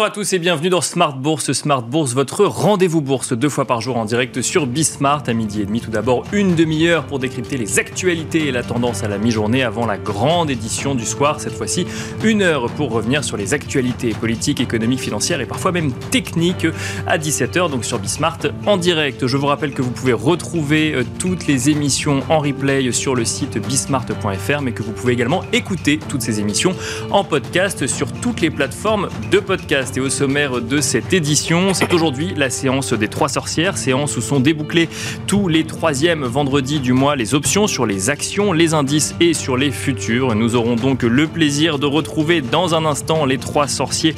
Bonjour à tous et bienvenue dans Smart Bourse. Smart Bourse, votre rendez-vous bourse deux fois par jour en direct sur Bismart à midi et demi. Tout d'abord, une demi-heure pour décrypter les actualités et la tendance à la mi-journée avant la grande édition du soir. Cette fois-ci, une heure pour revenir sur les actualités politiques, économiques, financières et parfois même techniques à 17h, donc sur Bismart en direct. Je vous rappelle que vous pouvez retrouver euh, toutes les émissions en replay sur le site bismart.fr, mais que vous pouvez également écouter toutes ces émissions en podcast sur toutes les plateformes de podcast et au sommaire de cette édition, c'est aujourd'hui la séance des trois sorcières, séance où sont débouclés tous les troisièmes vendredis du mois les options sur les actions, les indices et sur les futurs. Nous aurons donc le plaisir de retrouver dans un instant les trois sorciers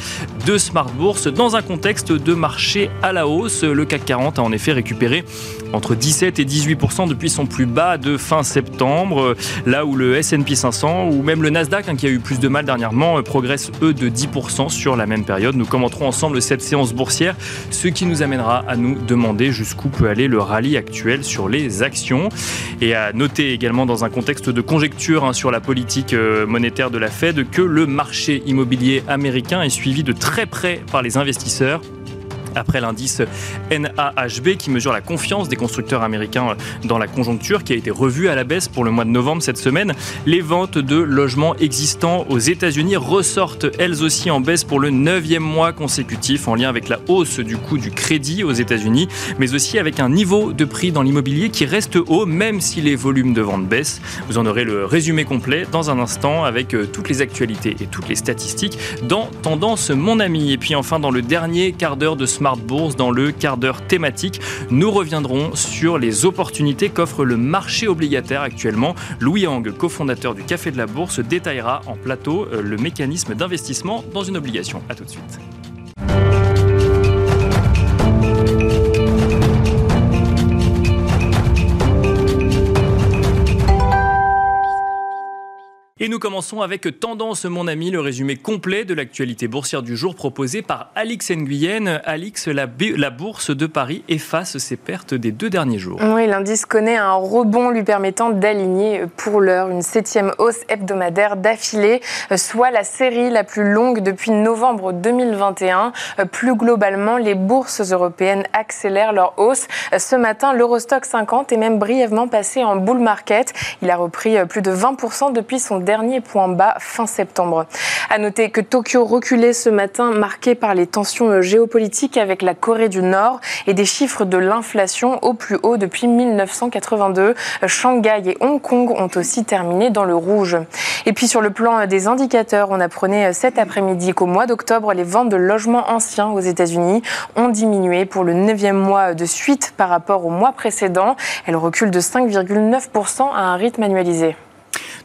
de Smart Bourse dans un contexte de marché à la hausse. Le CAC 40 a en effet récupéré entre 17 et 18% depuis son plus bas de fin septembre, là où le S&P 500 ou même le Nasdaq, hein, qui a eu plus de mal dernièrement, progresse eux de 10% sur la même période. Nous commenterons ensemble cette séance boursière, ce qui nous amènera à nous demander jusqu'où peut aller le rallye actuel sur les actions. Et à noter également dans un contexte de conjecture hein, sur la politique euh, monétaire de la Fed que le marché immobilier américain est suivi de très près par les investisseurs après l'indice NAHB qui mesure la confiance des constructeurs américains dans la conjoncture, qui a été revu à la baisse pour le mois de novembre cette semaine. Les ventes de logements existants aux États-Unis ressortent elles aussi en baisse pour le neuvième mois consécutif en lien avec la hausse du coût du crédit aux États-Unis, mais aussi avec un niveau de prix dans l'immobilier qui reste haut même si les volumes de vente baissent. Vous en aurez le résumé complet dans un instant avec euh, toutes les actualités et toutes les statistiques dans Tendance Mon Ami. Et puis enfin dans le dernier quart d'heure de ce Smart Bourse dans le quart d'heure thématique. Nous reviendrons sur les opportunités qu'offre le marché obligataire actuellement. Louis Hang, cofondateur du Café de la Bourse, détaillera en plateau euh, le mécanisme d'investissement dans une obligation. A tout de suite. Et nous commençons avec Tendance, mon ami, le résumé complet de l'actualité boursière du jour proposé par Alix Nguyen. Alix, la, la, bourse de Paris efface ses pertes des deux derniers jours. Oui, l'indice connaît un rebond lui permettant d'aligner pour l'heure une septième hausse hebdomadaire d'affilée, soit la série la plus longue depuis novembre 2021. Plus globalement, les bourses européennes accélèrent leur hausse. Ce matin, l'Eurostock 50 est même brièvement passé en bull market. Il a repris plus de 20% depuis son dernier dernier point bas fin septembre. À noter que Tokyo reculait ce matin, marqué par les tensions géopolitiques avec la Corée du Nord et des chiffres de l'inflation au plus haut depuis 1982. Shanghai et Hong Kong ont aussi terminé dans le rouge. Et puis sur le plan des indicateurs, on apprenait cet après-midi qu'au mois d'octobre, les ventes de logements anciens aux États-Unis ont diminué pour le neuvième mois de suite par rapport au mois précédent. Elles reculent de 5,9% à un rythme annualisé.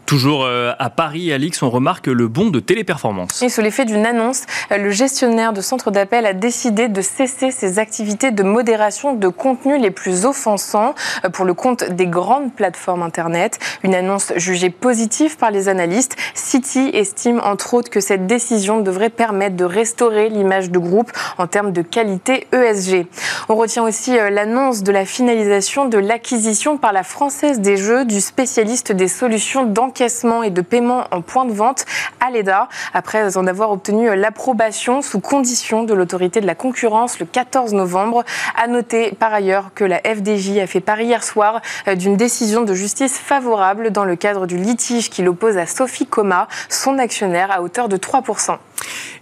Toujours euh, à Paris, Alix, on remarque le bond de téléperformance. Et sous l'effet d'une annonce, euh, le gestionnaire de centre d'appel a décidé de cesser ses activités de modération de contenu les plus offensants euh, pour le compte des grandes plateformes Internet. Une annonce jugée positive par les analystes. City estime entre autres que cette décision devrait permettre de restaurer l'image du groupe en termes de qualité ESG. On retient aussi l'annonce de la finalisation de l'acquisition par la Française des Jeux du spécialiste des solutions d'enquête et de paiement en point de vente à l'EDA, après en avoir obtenu l'approbation sous condition de l'autorité de la concurrence le 14 novembre. À noter par ailleurs que la FDJ a fait part hier soir euh, d'une décision de justice favorable dans le cadre du litige qui l'oppose à Sophie Coma, son actionnaire, à hauteur de 3%.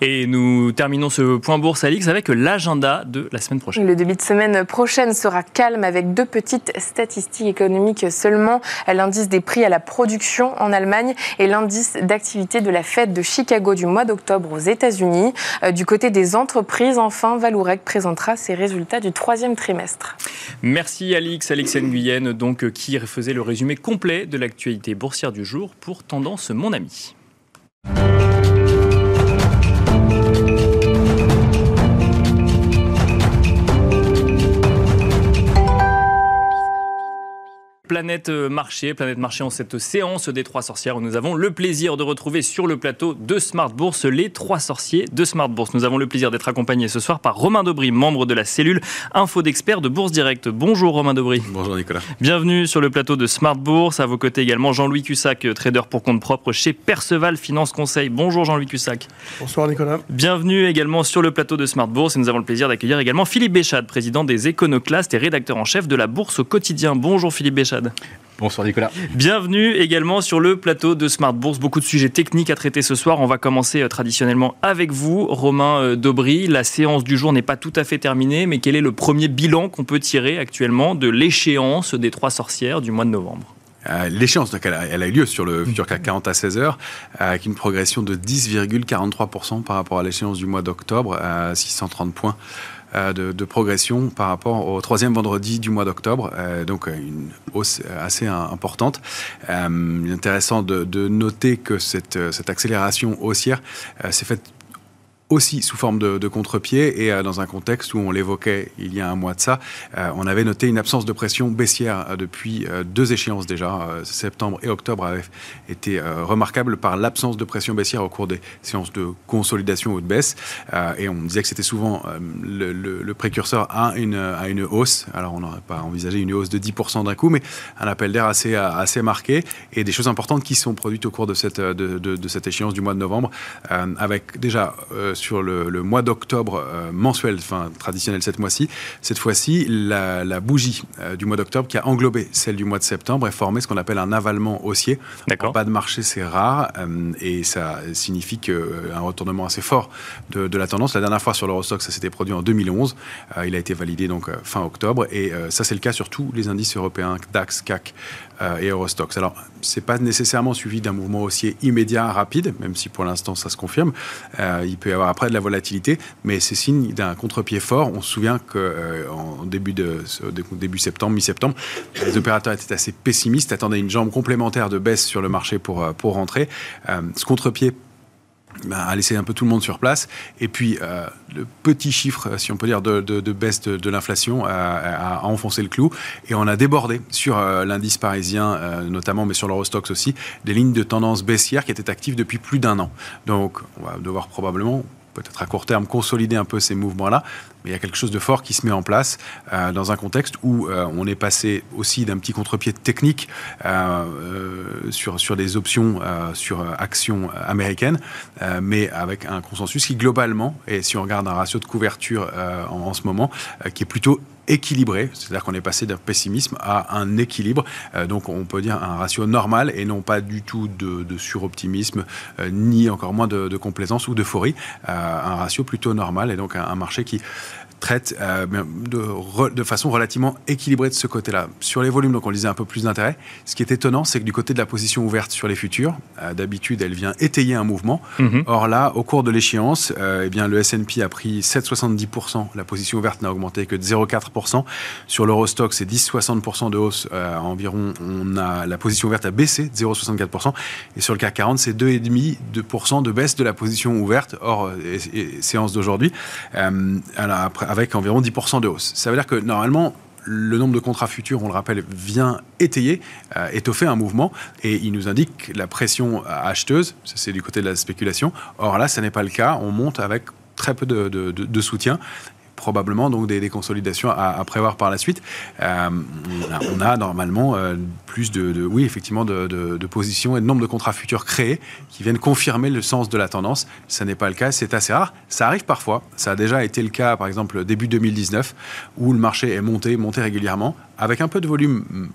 Et nous terminons ce point bourse Alix avec l'agenda de la semaine prochaine. Le début de semaine prochaine sera calme avec deux petites statistiques économiques seulement. L'indice des prix à la production en Allemagne et l'indice d'activité de la fête de Chicago du mois d'octobre aux États-Unis. Euh, du côté des entreprises, enfin, Valourec présentera ses résultats du troisième trimestre. Merci Alix, Alex Nguyen, donc, qui faisait le résumé complet de l'actualité boursière du jour pour Tendance Mon Ami. Planète Marché. Planète Marché en cette séance des trois sorcières où nous avons le plaisir de retrouver sur le plateau de Smart Bourse les trois sorciers de Smart Bourse. Nous avons le plaisir d'être accompagnés ce soir par Romain Dobry, membre de la cellule Info d'experts de Bourse Direct. Bonjour Romain Dobry. Bonjour Nicolas. Bienvenue sur le plateau de Smart Bourse. À vos côtés également Jean-Louis Cussac, trader pour compte propre chez Perceval Finance Conseil. Bonjour Jean-Louis Cussac. Bonsoir Nicolas. Bienvenue également sur le plateau de Smart Bourse et nous avons le plaisir d'accueillir également Philippe Béchade, président des Éconoclastes et rédacteur en chef de la Bourse au quotidien. Bonjour Philippe Béchade. Bonsoir Nicolas. Bienvenue également sur le plateau de Smart Bourse. Beaucoup de sujets techniques à traiter ce soir. On va commencer euh, traditionnellement avec vous, Romain euh, Dobry. La séance du jour n'est pas tout à fait terminée, mais quel est le premier bilan qu'on peut tirer actuellement de l'échéance des trois sorcières du mois de novembre? Euh, L'échéance, elle, elle, a eu lieu sur le futur CAC 40 à 16 heures, avec une progression de 10,43% par rapport à l'échéance du mois d'octobre, à 630 points euh, de, progression par rapport au troisième vendredi du mois d'octobre, euh, donc euh, une hausse assez importante. il est intéressant de, noter que cette, cette accélération haussière s'est faite aussi sous forme de, contre-pied et euh, dans un contexte où on l'évoquait il y a un mois de ça, euh, on avait noté une absence de pression baissière euh, depuis deux échéances déjà. septembre et octobre avaient été remarquables par l'absence de pression baissière au cours des séances de consolidation ou de baisse. et on disait que c'était souvent le, précurseur à une, à une hausse. Alors on n'aurait pas envisagé une hausse de 10% d'un coup, mais un appel d'air assez, assez marqué et des choses importantes qui sont produites au cours de cette, de, de, cette échéance du mois de novembre, avec déjà sur le, mois d'octobre euh, mensuel, enfin traditionnel cette mois-ci. Cette fois-ci, la, bougie euh, du mois d'octobre qui a englobé celle du mois de septembre est formée ce qu'on appelle un avalement haussier. D'accord. Pas de marché, c'est rare euh, et ça signifie qu'un retournement assez fort de, la tendance. La dernière fois sur l'Eurostock, ça s'était produit en 2011. il a été validé donc fin octobre et ça c'est le cas sur tous les indices européens, DAX, CAC et Eurostox. Alors, c'est pas nécessèrement suivi d'un mouvement haussier immédiat, rapide, même si pour l'instant ça se confirme. il peut y avoir après de la volatilité, mais c'est signe d'un contre-pied fort. On se souvient qu'en euh, début, début septembre, mi-septembre, les opérateurs étaient assez pessimistes, attendaient une jambe complémentaire de baisse sur le marché pour, euh, pour rentrer. Euh, ce contre-pied a laissé un peu tout le monde sur place. Et puis, le petit chiffre, si on peut dire, de, baisse de, l'inflation a, enfoncé le clou. Et on a débordé sur l'indice parisien, notamment, mais sur l'Eurostox aussi, des lignes de tendance baissière qui étaient actives depuis plus d'un an. Donc, on va devoir probablement peut-être à court terme consolider un peu ces mouvements-là, mais il y a quelque chose de fort qui se met en place euh, dans un contexte où euh, on est passé aussi d'un petit contre-pied technique euh, sur, sur des options sur actions américaines, mais avec un consensus qui globalement, et si on regarde un ratio de couverture en, en, ce moment, qui est plutôt équilibré, c'est-à-dire qu'on est passé d'un pessimisme à un équilibre, euh, donc on peut dire un ratio normal et non pas du tout de, suroptimisme, euh, ni encore moins de, complaisance ou d'euphorie, euh, un ratio plutôt normal et donc un marché qui traite euh, de, de, façon relativement équilibrée de ce côté-là. Sur les volumes, donc on disait un peu plus d'intérêt. Ce qui est étonnant, c'est que du côté de la position ouverte sur les futurs, euh, d'habitude, elle vient étayer un mouvement. Mhm. Or là, au cours de l'échéance, euh, eh bien le S&P a pris 7,70%. La position ouverte n'a augmenté que de 0,4%. Sur l'Eurostock, c'est 10,60% de hausse environ. On a la position ouverte a baissé de 0,64%. Et sur le CAC 40, c'est 2,5% de baisse de la position ouverte hors séance d'aujourd'hui. après avec environ 10% de hausse. Ça veut dire que normalement, le nombre de contrats futurs, on le rappelle, vient étayer, euh, étoffer un mouvement, et il nous indique la pression acheteuse, c'est du côté de la spéculation. Or là, ce n'est pas le cas, on monte avec très peu de, soutien, probablement donc des, consolidations à, prévoir par la suite. Euh, on, a, normalement euh, plus de, oui, effectivement, de, positions et de nombre de contrats futurs créés qui viennent confirmer le sens de la tendance. Ce n'est pas le cas, c'est assez rare. Ça arrive parfois. Ça a déjà été le cas, par exemple, début 2019, où le marché est monté, monté régulièrement avec un peu de volume,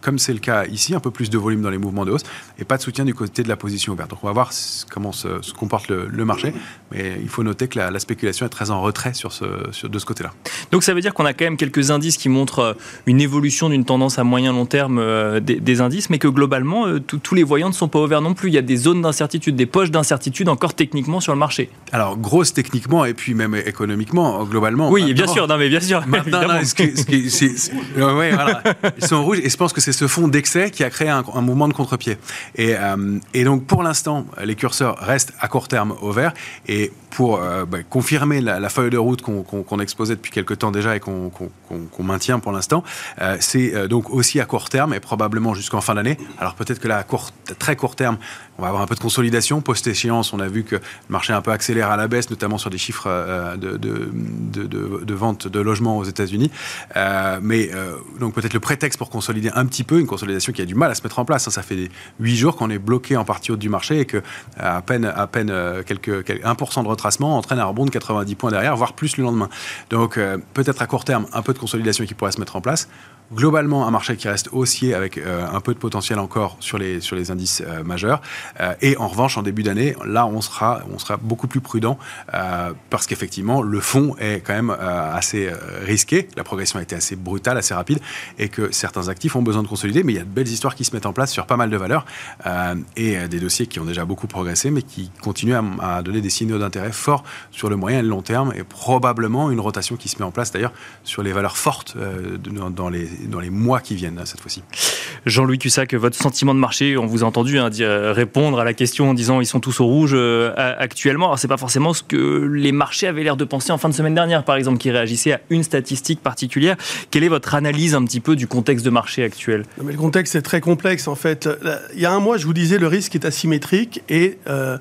comme c'est le cas ici, un peu plus de volume dans les mouvements de hausse, et pas de soutien du côté de la position ouverte. Donc on va voir comment se, comporte le, marché, mais il faut noter que la, spéculation est très en retrait sur ce, de ce côté-là. Donc ça veut dire qu'on a quand même quelques indices qui montrent euh, une évolution d'une tendance à moyen long terme des, indices, mais que globalement, euh, tous les voyants ne sont pas ouverts non plus. Il y a des zones d'incertitude, des poches d'incertitude encore techniquement sur le marché. Alors grosse techniquement et puis même économiquement, globalement. Oui, bien sûr, non mais bien sûr. Maintenant, ce qui, ce qui, Oui, voilà. Ils sont rouges et je pense que c'est ce fond d'excès qui a créé un, mouvement de contre-pied. Et, euh, et, donc, pour l'instant, les curseurs restent à court terme au vert. Et pour euh, bah, confirmer la, feuille de route qu'on exposait depuis quelques temps déjà et qu'on maintient pour l'instant, euh, c'est donc aussi à court terme et probablement jusqu'en fin d'année. Alors peut-être que là, à très court terme, on va avoir un peu de consolidation. Post-échéance, on a vu que le marché un peu accélère à la baisse, notamment sur des chiffres de, de, de, vente de logements aux États-Unis. mais donc peut-être le prétexte pour consolider un petit peu, une consolidation qui a du mal à se mettre en place. Hein. Ça fait huit jours qu'on est bloqué en partie haute du marché et que à peine, à peine quelques, 1% de retracement entraîne un rebond de 90 points derrière, voire plus le lendemain. Donc peut-être à court terme un peu de consolidation qui pourrait se mettre en place globalement un marché qui reste haussier avec euh, un peu de potentiel encore sur les, sur les indices euh, majeurs. Euh, et en revanche, en début d'année, là, on sera, on sera beaucoup plus prudent parce qu'effectivement, le fond est quand même assez risqué. La progression a été assez brutale, assez rapide et que certains actifs ont besoin de consolider. Mais il y a de belles histoires qui se mettent en place sur pas mal de valeurs et des dossiers qui ont déjà beaucoup progressé, mais qui continuent à, à donner des signaux d'intérêt forts sur le moyen et le long terme et probablement une rotation qui se met en place d'ailleurs sur les valeurs fortes dans les dans les mois qui viennent, cette fois-ci. Jean-Louis Cussac, votre sentiment de marché, on vous a entendu hein, dire, répondre à la question en disant ils sont tous au rouge euh, actuellement. Alors, c'est pas forcément ce que les marchés avaient l'air de penser en fin de semaine dernière, par exemple, qui réagissaient à une statistique particulière. Quelle est votre analyse un petit peu du contexte de marché actuel? Mais Le contexte est très complexe, en fait. Il y a un mois, je vous disais, le risque est asymétrique et. Euh,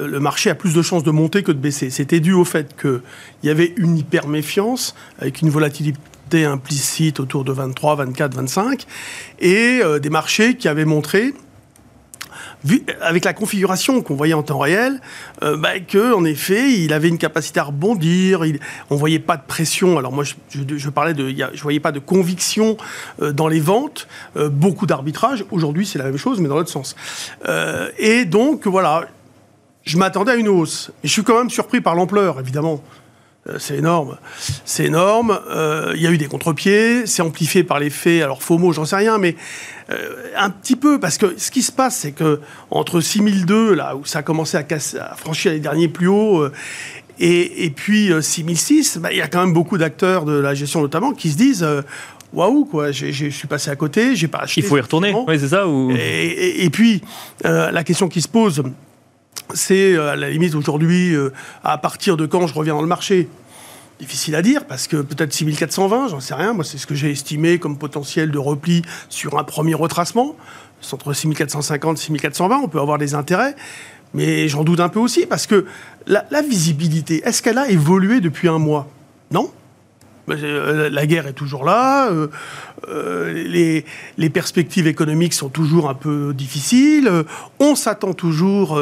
le marché a plus de chances de monter que de baisser. C'était dû au fait qu'il y avait une hyper méfiance avec une volatilité implicite autour de 23, 24, 25, et euh, des marchés qui avaient montré avec la configuration qu'on voyait en temps réel, euh, bah, que en effet, il avait une capacité à rebondir. Il, on voyait pas de pression. Alors moi, je, parlais de, je voyais pas de conviction euh, dans les ventes. beaucoup d'arbitrage. Aujourd'hui, c'est la même chose, mais dans l'autre sens. et donc voilà, je m'attendais à une hausse. Et je suis quand même surpris par l'ampleur, évidemment. Euh, c'est énorme. C'est énorme. Euh, il y a eu des contre-pieds. C'est amplifié par les faits. Alors, faux mots, j'en sais rien, mais euh, un petit peu. Parce que ce qui se passe, c'est que entre 6002, là où ça a commencé à, à franchir les derniers plus hauts, et, puis 6006, bah, il y a quand même beaucoup d'acteurs de la gestion notamment qui se disent waouh, quoi, je suis passé à côté, j'ai pas acheté. Il faut y retourner, oui, c'est ça ou... et, puis, la question qui se pose, c'est euh, à la limite aujourd'hui, euh, à partir de quand je reviens dans le marché? Difficile à dire, parce que peut-être 6420, j'en sais rien. Moi, c'est ce que j'ai estimé comme potentiel de repli sur un premier retracement. Entre 6450 et 6420, on peut avoir des intérêts. Mais j'en doute un peu aussi, parce que la visibilité, est-ce qu'elle a évolué depuis un mois? Non la guerre est toujours là, euh, euh, les, perspectives économiques sont toujours un peu difficiles, on s'attend toujours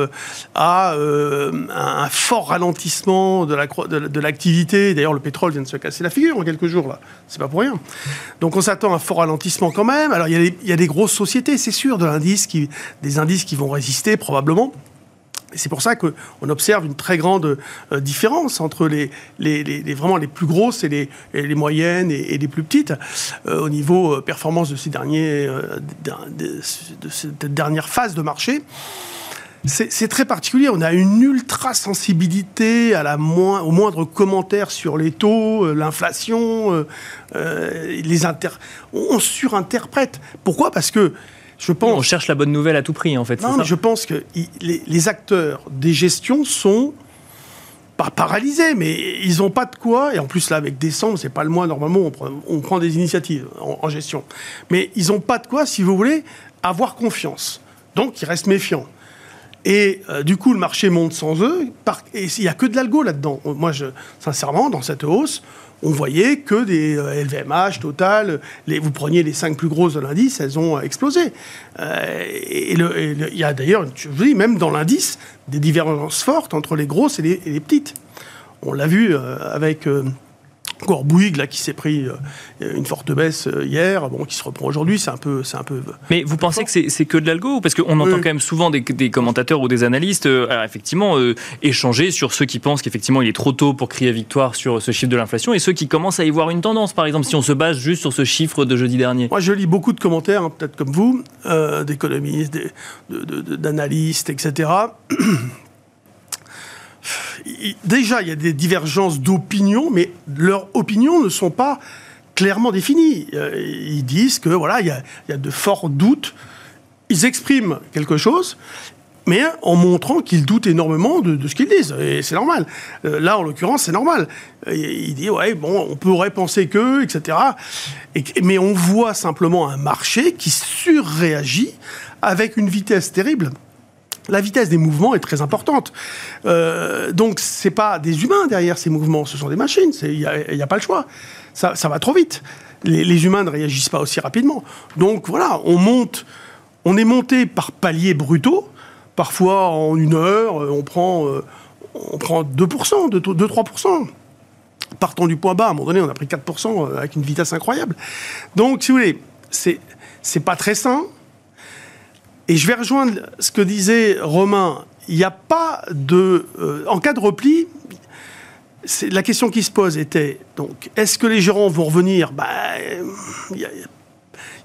à un fort ralentissement de l'activité. D'ailleurs, le pétrole vient de se casser la figure en quelques jours, là. C'est pas pour rien. Donc, on s'attend à un fort ralentissement quand même. Alors, il y, a des grosses sociétés, c'est sûr, des indices qui vont résister probablement. C'est pour ça qu'on observe une très grande euh, différence entre les, vraiment les plus grosses et les, moyennes et, les plus petites euh, au niveau euh, performance de ces derniers, de, cette dernière phase de marché. C'est très particulier. On a une ultra sensibilité à la au moindre commentaire sur les taux, l'inflation, les on surinterprète. Pourquoi? Parce que on cherche la bonne nouvelle à tout prix, en fait. Non, mais je pense que les, acteurs des gestions sont pas paralysés, mais ils n'ont pas de quoi. Et en plus, là, avec décembre, c'est pas le mois, normalement, on prend, des initiatives en, gestion. Mais ils n'ont pas de quoi, si vous voulez, avoir confiance. Donc, ils restent méfiants. Et euh, du coup, le marché monte sans eux. et il n'y a que de l'algo là-dedans. Moi, je, sincèrement, dans cette hausse, on voyait que des LVMH, euh, Total, les, vous preniez les cinq plus grosses de l'indice, elles ont explosé. Euh, et il y a d'ailleurs, je vous dis, même dans l'indice, des divergences fortes entre les grosses et les, petites. On l'a vu euh, avec encore Bouygues là qui s'est pris euh, une forte baisse euh, hier, bon qui se reprend aujourd'hui, c'est un peu, c'est un peu. Mais vous pensez que c'est que de l'algo parce qu'on entend quand même souvent des, commentateurs ou des analystes, euh, effectivement, échanger sur ceux qui pensent qu'effectivement il est trop tôt pour crier victoire sur ce chiffre de l'inflation et ceux qui commencent à y voir une tendance. Par exemple, si on se base juste sur ce chiffre de jeudi dernier. Moi, je lis beaucoup de commentaires, hein, peut-être comme vous, d'économistes, d'analystes, etc. déjà, il y a des divergences d'opinion, mais leurs opinions ne sont pas clairement définie. Euh, ils disent que voilà, il y a, de forts doutes. Ils expriment quelque chose, mais en montrant qu'ils doutent énormément de, ce qu'ils disent. Et c'est normal. Euh, là, en l'occurrence, c'est normal. il dit, ouais, bon, on pourrait penser que, etc. Et, mais on voit simplement un marché qui surréagit avec une vitesse terrible. La vitesse des mouvements est très importante. Euh, donc, c'est pas des humains derrière ces mouvements, ce sont des machines. Il n'y a, pas le choix. Ça, ça va trop vite. Les, humains ne réagissent pas aussi rapidement. Donc, voilà, on monte. On est monté par paliers brutaux Parfois, en une heure, euh, on prend, euh, on prend 2%, 2-3%. Partant du point bas, à un moment donné, on a pris 4% euh, avec une vitesse incroyable. Donc, si vous voulez, c'est, c'est pas très sain. Et je vais rejoindre ce que disait Romain. Il n'y a pas de. en cas de repli, la question qui se pose était donc, est-ce que les gérants vont revenir? Bah,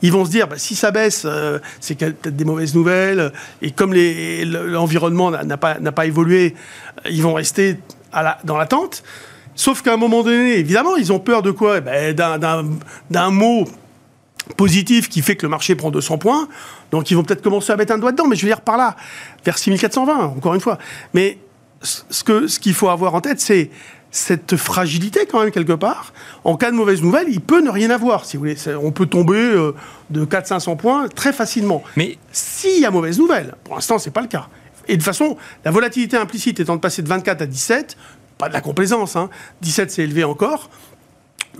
ils vont se dire, bah, si ça baisse, euh, c'est peut-être des mauvaises nouvelles. Et comme l'environnement n'a pas, évolué, euh, ils vont rester dans l'attente. Sauf qu'à un moment donné, évidemment, ils ont peur de quoi? Eh ben, D'un mot positif qui fait que le marché prend 200 points. Donc ils vont peut-être commencer à mettre un doigt dedans, mais je veux dire par là, vers 6420, encore une fois. Mais ce qu'il ce qu'il faut avoir en tête, c'est cette fragilité quand même quelque part. En cas de mauvaise nouvelle, il peut ne rien avoir, si vous voulez. On peut tomber euh, de 400-500 points très facilement. Mais s'il y a mauvaise nouvelle, pour l'instant, c'est pas le cas. Et de toute façon, la volatilité implicite étant de passer de 24 à 17, pas de la complaisance, hein. 17 c'est élevé encore,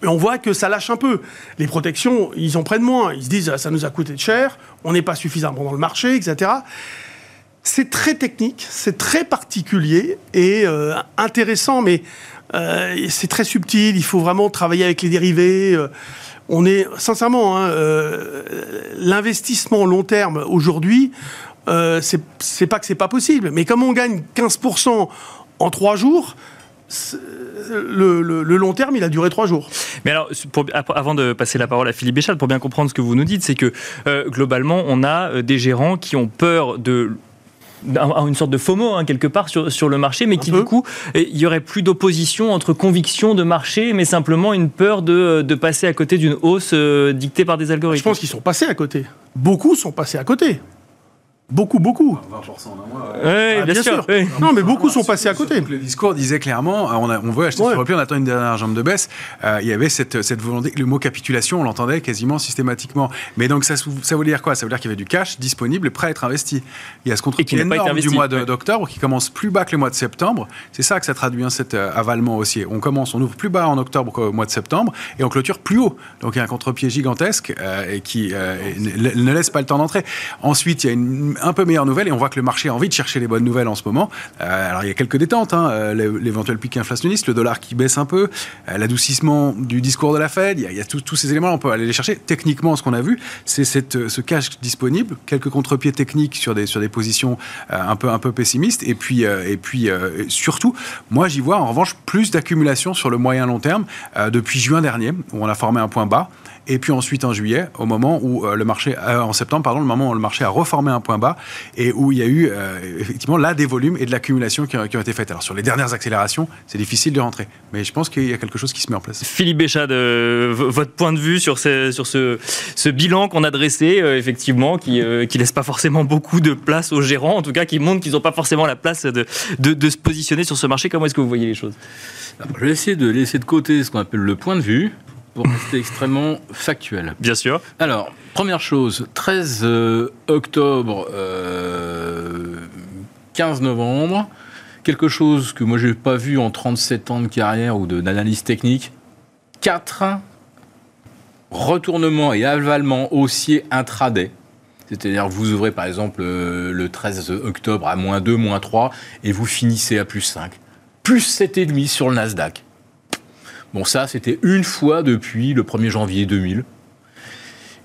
mais on voit que ça lâche un peu. Les protections, ils en prennent moins. Ils se disent, ça nous a coûté cher, on n'est pas suffisamment dans le marché, etc. C'est très technique, c'est très particulier et euh, intéressant, mais euh, c'est très subtil, il faut vraiment travailler avec les dérivés. Euh, on est, sincèrement, hein, euh, l'investissement long terme aujourd'hui, c'est pas que c'est pas possible, mais comme on gagne 15% en trois jours, le, long terme, il a duré trois jours. Mais alors, avant de passer la parole à Philippe Béchal, pour bien comprendre ce que vous nous dites, c'est que globalement, on a des gérants qui ont peur de une sorte de FOMO hein, quelque part sur, sur le marché, mais qui du coup, il y aurait plus d'opposition entre conviction de marché, mais simplement une peur de, de passer à côté d'une hausse euh, dictée par des algorithmes. Je pense qu'ils sont passés à côté. Beaucoup sont passés à côté. Beaucoup, beaucoup. 20% en un mois. Oui, bien, sûr. Non, mais beaucoup sont passés à côté. Le discours disait clairement, on, on veut acheter sur le on attend une dernière jambe de baisse. Euh, il y avait cette, cette volonté, le mot capitulation, on l'entendait quasiment systématiquement. Mais donc ça, ça voulait dire quoi? Ça veut dire qu'il y avait du cash disponible, prêt à être investi. Il y a ce contre-pied énorme du mois d'octobre qui commence plus bas que le mois de septembre. C'est ça que ça traduit, hein, cet euh, avalement haussier. On commence, on ouvre plus bas en octobre qu'au mois de septembre et on clôture plus haut. Donc il y a un contre-pied gigantesque euh, et qui ne, ne laisse pas le temps d'entrer. Ensuite, il y a une un peu meilleure nouvelle et on voit que le marché a envie de chercher les bonnes nouvelles en ce moment. Euh, alors il y a quelques détentes, hein, euh, l'éventuel pic inflationniste, le dollar qui baisse un peu, euh, l'adoucissement du discours de la Fed, il y a, tous ces éléments, on peut aller les chercher. Techniquement, ce qu'on a vu, c'est ce cash disponible, quelques contre-pieds techniques sur des, sur des positions un, peu, un peu pessimistes, et puis, et puis surtout, moi j'y vois en revanche plus d'accumulation sur le moyen long terme depuis juin dernier, où on a formé un point bas et puis ensuite en juillet, au moment où euh, le marché, euh, en septembre, pardon, le moment où le marché a reformé un point bas et où il y a eu euh, effectivement là des volumes et de l'accumulation qui, ont été faites. Alors sur les dernières accélérations, c'est difficile de rentrer, mais je pense qu'il y a quelque chose qui se met en place. Philippe Béchade, votre point de vue sur, ce, sur ce, ce bilan qu'on a dressé, effectivement, qui ne laisse pas forcément beaucoup de place aux gérants, en tout cas qui montre qu'ils n'ont pas forcément la place de, de, de, se positionner sur ce marché. Comment est-ce que vous voyez les choses? Je vais essayer de laisser de côté ce qu'on appelle le point de vue pour rester extrêmement factuel. Bien sûr. Alors, première chose, 13 euh, octobre, 15 euh, novembre, quelque chose que moi je n'ai pas vu en 37 ans de carrière ou d'analyse technique, 4 retournements et avalements haussiers intraday. C'est-à-dire vous ouvrez par exemple euh, le 13 octobre à moins 2, moins 3 et vous finissez à plus 5. Plus 7,5 sur le Nasdaq. Bon, ça, c'était une fois depuis le 1er janvier 2000.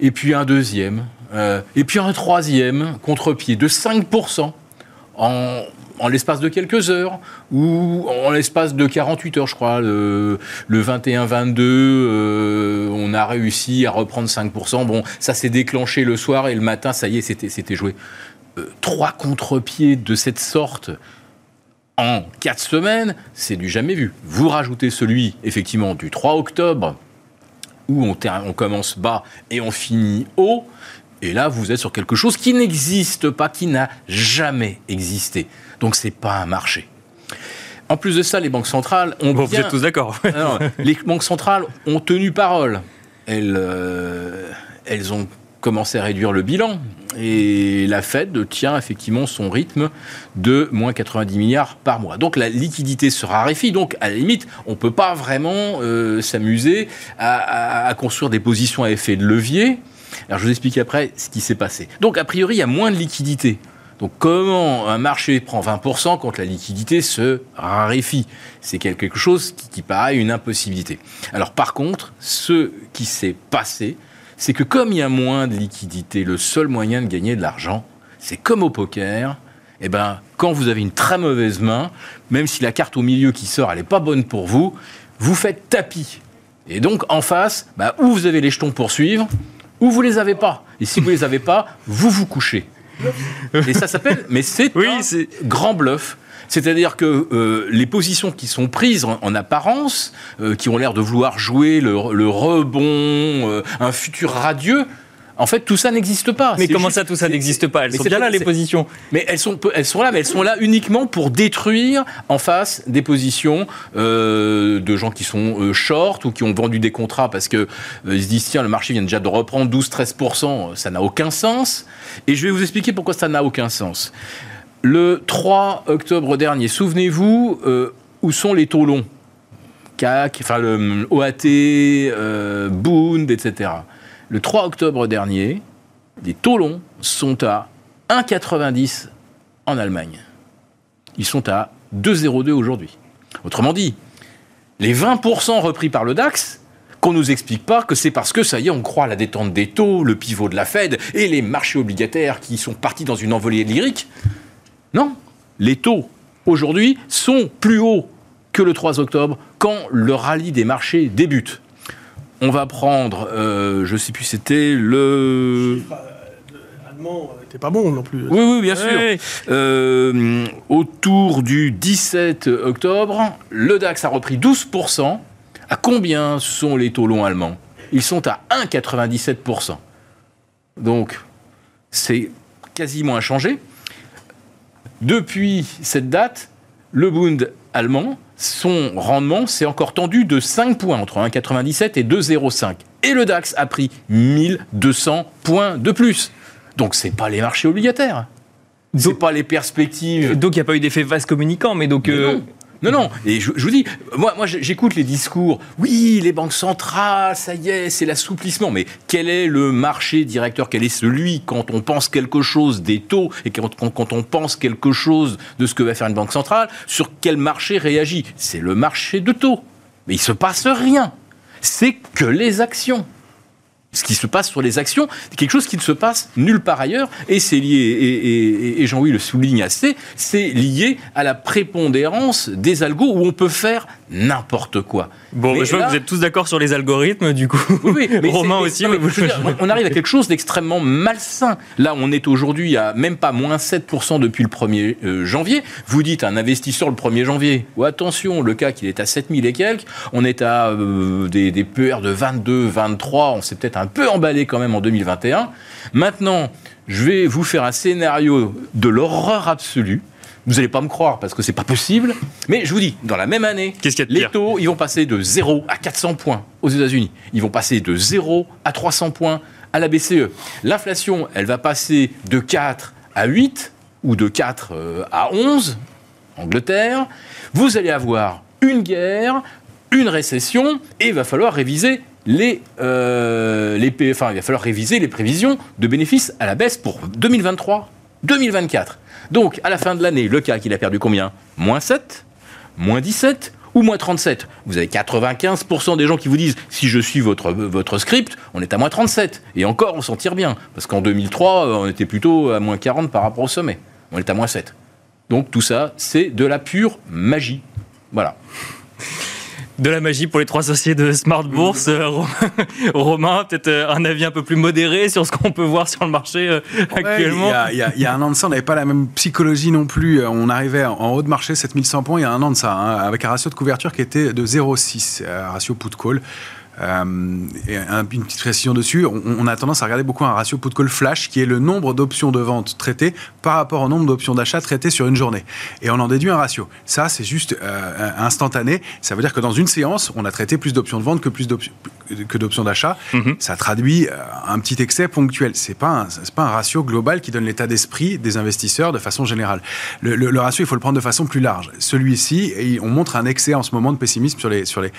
Et puis un deuxième. Euh, et puis un troisième contre-pied de 5% en, l'espace de quelques heures, ou en l'espace de 48 heures, je crois. Le, 21-22, euh, on a réussi à reprendre 5%. Bon, ça s'est déclenché le soir et le matin, ça y est, c'était joué. Euh, trois contre-pieds de cette sorte en 4 semaines, c'est du jamais vu. Vous rajoutez celui, effectivement, du 3 octobre, où on, on commence bas et on finit haut. Et là, vous êtes sur quelque chose qui n'existe pas, qui n'a jamais existé. Donc, c'est pas un marché. En plus de ça, les banques centrales ont Bon, bien... vous êtes tous d'accord. Les banques centrales ont tenu parole. Elles, euh, elles ont commencé à réduire le bilan. Et la Fed tient effectivement son rythme de moins 90 milliards par mois. Donc la liquidité se raréfie. Donc à la limite, on ne peut pas vraiment euh, s'amuser à, construire des positions à effet de levier. Alors je vous explique après ce qui s'est passé. Donc a priori, il y a moins de liquidité. Donc comment un marché prend 20% quand la liquidité se raréfie? C'est quelque chose qui paraît une impossibilité. Alors par contre, ce qui s'est passé, c'est que comme il y a moins de liquidité, le seul moyen de gagner de l'argent, c'est comme au poker. Eh ben, quand vous avez une très mauvaise main, même si la carte au milieu qui sort, elle n'est pas bonne pour vous, vous faites tapis. Et donc, en face, bah, ou vous avez les jetons pour suivre, ou vous les avez pas. Et si vous les avez pas, vous vous couchez. Et ça s'appelle, mais c'est Oui, un c'est- grand bluff. C'est-à-dire que euh, les positions qui sont prises en, en apparence, euh, qui ont l'air de vouloir jouer le, le rebond, euh, un futur radieux, en fait, tout ça n'existe pas. Mais comment juste- ça, tout ça n'existe pas? Elles mais sont c'est bien là, les positions. mais elles sont, elles sont là, mais elles sont là uniquement pour détruire en face des positions euh, de gens qui sont euh, short ou qui ont vendu des contrats parce que euh, se disent tiens le marché vient déjà de reprendre 12-13%, ça n'a aucun sens. Et je vais vous expliquer pourquoi ça n'a aucun sens. Le 3 octobre dernier, souvenez-vous euh, où sont les taux longs CAC, enfin le OAT, euh, Bund, etc. Le 3 octobre dernier, les taux longs sont à 1,90 en Allemagne. Ils sont à 2,02 aujourd'hui. Autrement dit, les 20% repris par le DAX, qu'on nous explique pas que c'est parce que ça y est, on croit la détente des taux, le pivot de la Fed et les marchés obligataires qui sont partis dans une envolée lyrique. Non, les taux aujourd'hui sont plus hauts que le 3 octobre quand le rallye des marchés débute. On va prendre, euh, je sais plus, c'était le L'allemand n'était pas bon non plus. oui, oui, bien sûr. Ouais. Euh, autour du 17 octobre, le DAX a repris 12%. À combien sont les taux longs allemands? Ils sont à 1,97%. Donc, c'est quasiment inchangé. Depuis cette date, le Bund allemand, son rendement s'est encore tendu de 5 points, entre 1,97 et 2,05. Et le DAX a pris 1200 points de plus. Donc, c'est pas les marchés obligataires. Donc- pas les perspectives. Donc il n'y a pas eu d'effet vase communicant, mais donc. Mais euh, non. Non, et je, vous dis, moi, j'écoute les discours, oui, les banques centrales, ça y est, c'est l'assouplissement, mais quel est le marché directeur? Quel est celui quand on pense quelque chose des taux et quand, on pense quelque chose de ce que va faire une banque centrale, sur quel marché réagit? C'est le marché de taux. Mais il se passe rien. C'est que les actions ce qui se passe sur les actions, c'est quelque chose qui ne se passe nulle part ailleurs, et c'est lié, et, et- et Jean-Louis le souligne assez, c'est lié à la prépondérance des algos où on peut faire n'importe quoi. Bon, Mais je vois que vous êtes tous d'accord sur les algorithmes, du coup. Oui, mais Romain aussi. non, mais mais vous- je veux dire, on arrive à quelque chose d'extrêmement malsain. Là, on est aujourd'hui à même pas moins 7% depuis le 1er euh, janvier. Vous dites à un investisseur le 1er janvier, ou attention, le CAC il est à 7000 et quelques, on est à euh, des, des PER de 22, 23, on s'est peut-être un peu emballé quand même en 2021. Maintenant, je vais vous faire un scénario de l'horreur absolue. Vous n'allez pas me croire parce que c'est pas possible, mais je vous dis, dans la même année, y a les taux, ils vont passer de 0 à 400 points aux États-Unis. Ils vont passer de 0 à 300 points à la BCE. L'inflation, elle va passer de 4 à 8 ou de 4 euh, à 11, Angleterre. Vous allez avoir une guerre, une récession, et il va falloir réviser les, euh, les enfin, il va falloir réviser les prévisions de bénéfices à la baisse pour 2023, 2024. Donc, à la fin de l'année, le CAC, il a perdu combien? Moins 7 moins 17 ou moins 37 Vous avez 95% des gens qui vous disent si je suis votre, votre script, on est à moins 37. Et encore, on s'en tire bien. Parce qu'en 2003, euh, on était plutôt à moins 40 par rapport au sommet. On est à moins 7. Donc tout ça, c'est de la pure magie. Voilà. De la magie pour les trois associés de Smart Bourse. Euh, Romain- peut-être euh, un avis un peu plus modéré sur ce qu'on peut voir sur le marché euh, actuellement. il, y a, y y un an de ça, on n'avait pas la même psychologie non plus. On arrivait en haut de marché, 7100 points, il y a un an de ça, hein, avec un ratio de couverture qui était de 0,6, euh, ratio put-call. Euh, et un- une petite précision dessus, on, on a tendance à regarder beaucoup un ratio put-call flash, qui est le nombre d'options de vente traitées par rapport au nombre d'options d'achat traitées sur une journée. Et on en déduit un ratio. Ça, c'est juste euh, instantané. Ça veut dire que dans une séance, on a traité plus d'options de vente que plus d'options que d'options d'achat. Mhm. Ça traduit euh, un petit excès ponctuel. C'est pas c'est pas un ratio global qui donne l'état d'esprit des investisseurs de façon générale. Le, le- le ratio, il faut le prendre de façon plus large. Celui-ci, on montre un excès en ce moment de pessimisme sur les sur les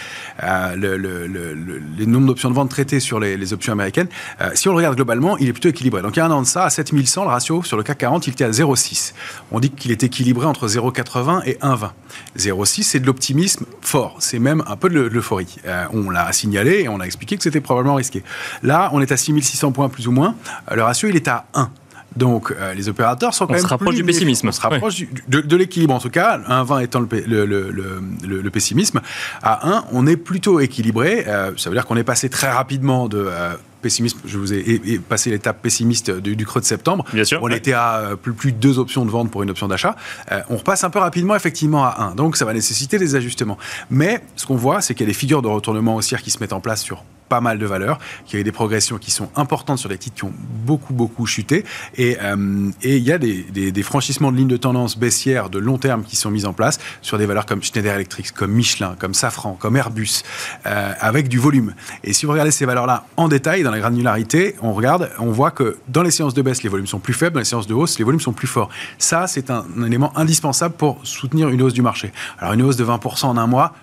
euh, le, le- le- le- les nombres d'options de vente traitées sur les, les options américaines. Euh, si on le regarde globalement, il est plutôt équilibré. Donc il y a un an de ça, à 7100, le ratio sur le CAC 40, il était à 0,6. On dit qu'il est équilibré entre 0,80 et 1,20. 0,6, c'est de l'optimisme fort. C'est même un peu de l'euphorie. Euh, on l'a signalé et on a expliqué que c'était probablement risqué. Là, on est à 6600 points plus ou moins. Euh, Le ratio, il est à 1. Donc, euh, les opérateurs sont quand On même se rapproche plus du pessimisme. On se rapproche du- de, de l'équilibre, en tout cas. 1,20 étant le, le, le- pessimisme. À 1, on est plutôt équilibré. Euh, ça veut dire qu'on est passé très rapidement de euh, pessimisme. Je vous ai passé l'étape pessimiste du, du creux de septembre. Bien sûr. On ouais. était à euh, plus, plus de deux options de vente pour une option d'achat. Euh, on repasse un peu rapidement, effectivement, à 1. Donc, ça va nécessiter des ajustements. Mais ce qu'on voit, c'est qu'il y a des figures de retournement haussière qui se mettent en place sur pas mal de valeurs, qu'il y a eu des progressions qui sont importantes sur des titres qui ont beaucoup, beaucoup chuté. Et, euh, et il y a des, franchissements de lignes de tendance baissière de long terme qui sont mis en place sur des valeurs comme Schneider Electric, comme Michelin, comme Safran, comme Airbus, euh, avec du volume. Et si vous regardez ces valeurs-là en détail, dans la granularité, on regarde, on voit que dans les séances de baisse, les volumes sont plus faibles, dans les séances de hausse, les volumes sont plus forts. Ça, c'est un élément indispensable pour soutenir une hausse du marché. Alors, une hausse de 20% en un mois,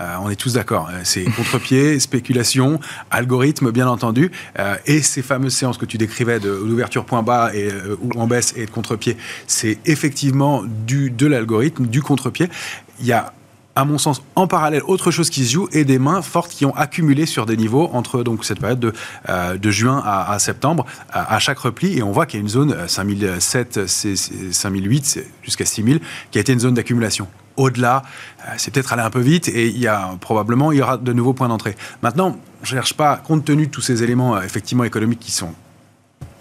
euh, on est tous d'accord. Euh, C'est contre-pied, spéculation, algorithme, bien entendu. Euh, et ces fameuses séances que tu décrivais de- d'ouverture point bas et, ou en baisse et de contre-pied, c'est effectivement du, de l'algorithme, du contre-pied. Il y a à mon sens, en parallèle, autre chose qui se joue et des mains fortes qui ont accumulé sur des niveaux entre donc, cette période de, de juin à, septembre à, à chaque repli. Et on voit qu'il y a une zone euh, 5007, c'est- c'est 5008 c'est jusqu'à 6000 qui a été une zone d'accumulation. Au-delà, euh, c'est peut-être aller un peu vite et il y a probablement il y aura de nouveaux points d'entrée. Maintenant, je ne cherche pas, compte tenu de tous ces éléments euh, effectivement économiques qui sont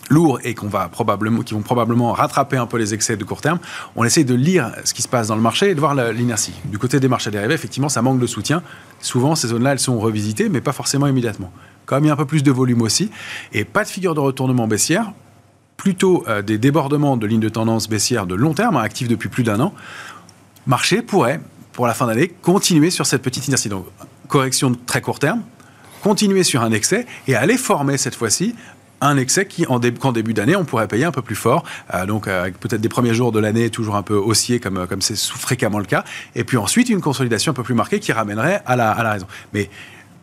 lourds et qu'on va probablement, qui vont probablement rattraper un peu les excès de court terme, on essaie de lire ce qui se passe dans le marché et de voir l'inertie. Du côté des marchés dérivés, effectivement, ça manque de soutien. Souvent, ces zones-là, elles sont revisitées, mais pas forcément immédiatement. Comme il y a un peu plus de volume aussi, et pas de figure de retournement baissière, plutôt euh, des débordements de lignes de tendance baissière de long terme, hein, actifs depuis plus d'un an, marché pourrait, pour la fin d'année, continuer sur cette petite inertie. Donc, correction de très court terme, continuer sur un excès et aller former cette fois-ci un excès qui, en qu'en début d'année, on pourrait payer un peu plus fort. Euh, donc, euh, peut-être des premiers jours de l'année toujours un peu haussiers, comme, comme c'est fréquemment le cas. Et puis ensuite, une consolidation un peu plus marquée qui ramènerait à la, à la raison. Mais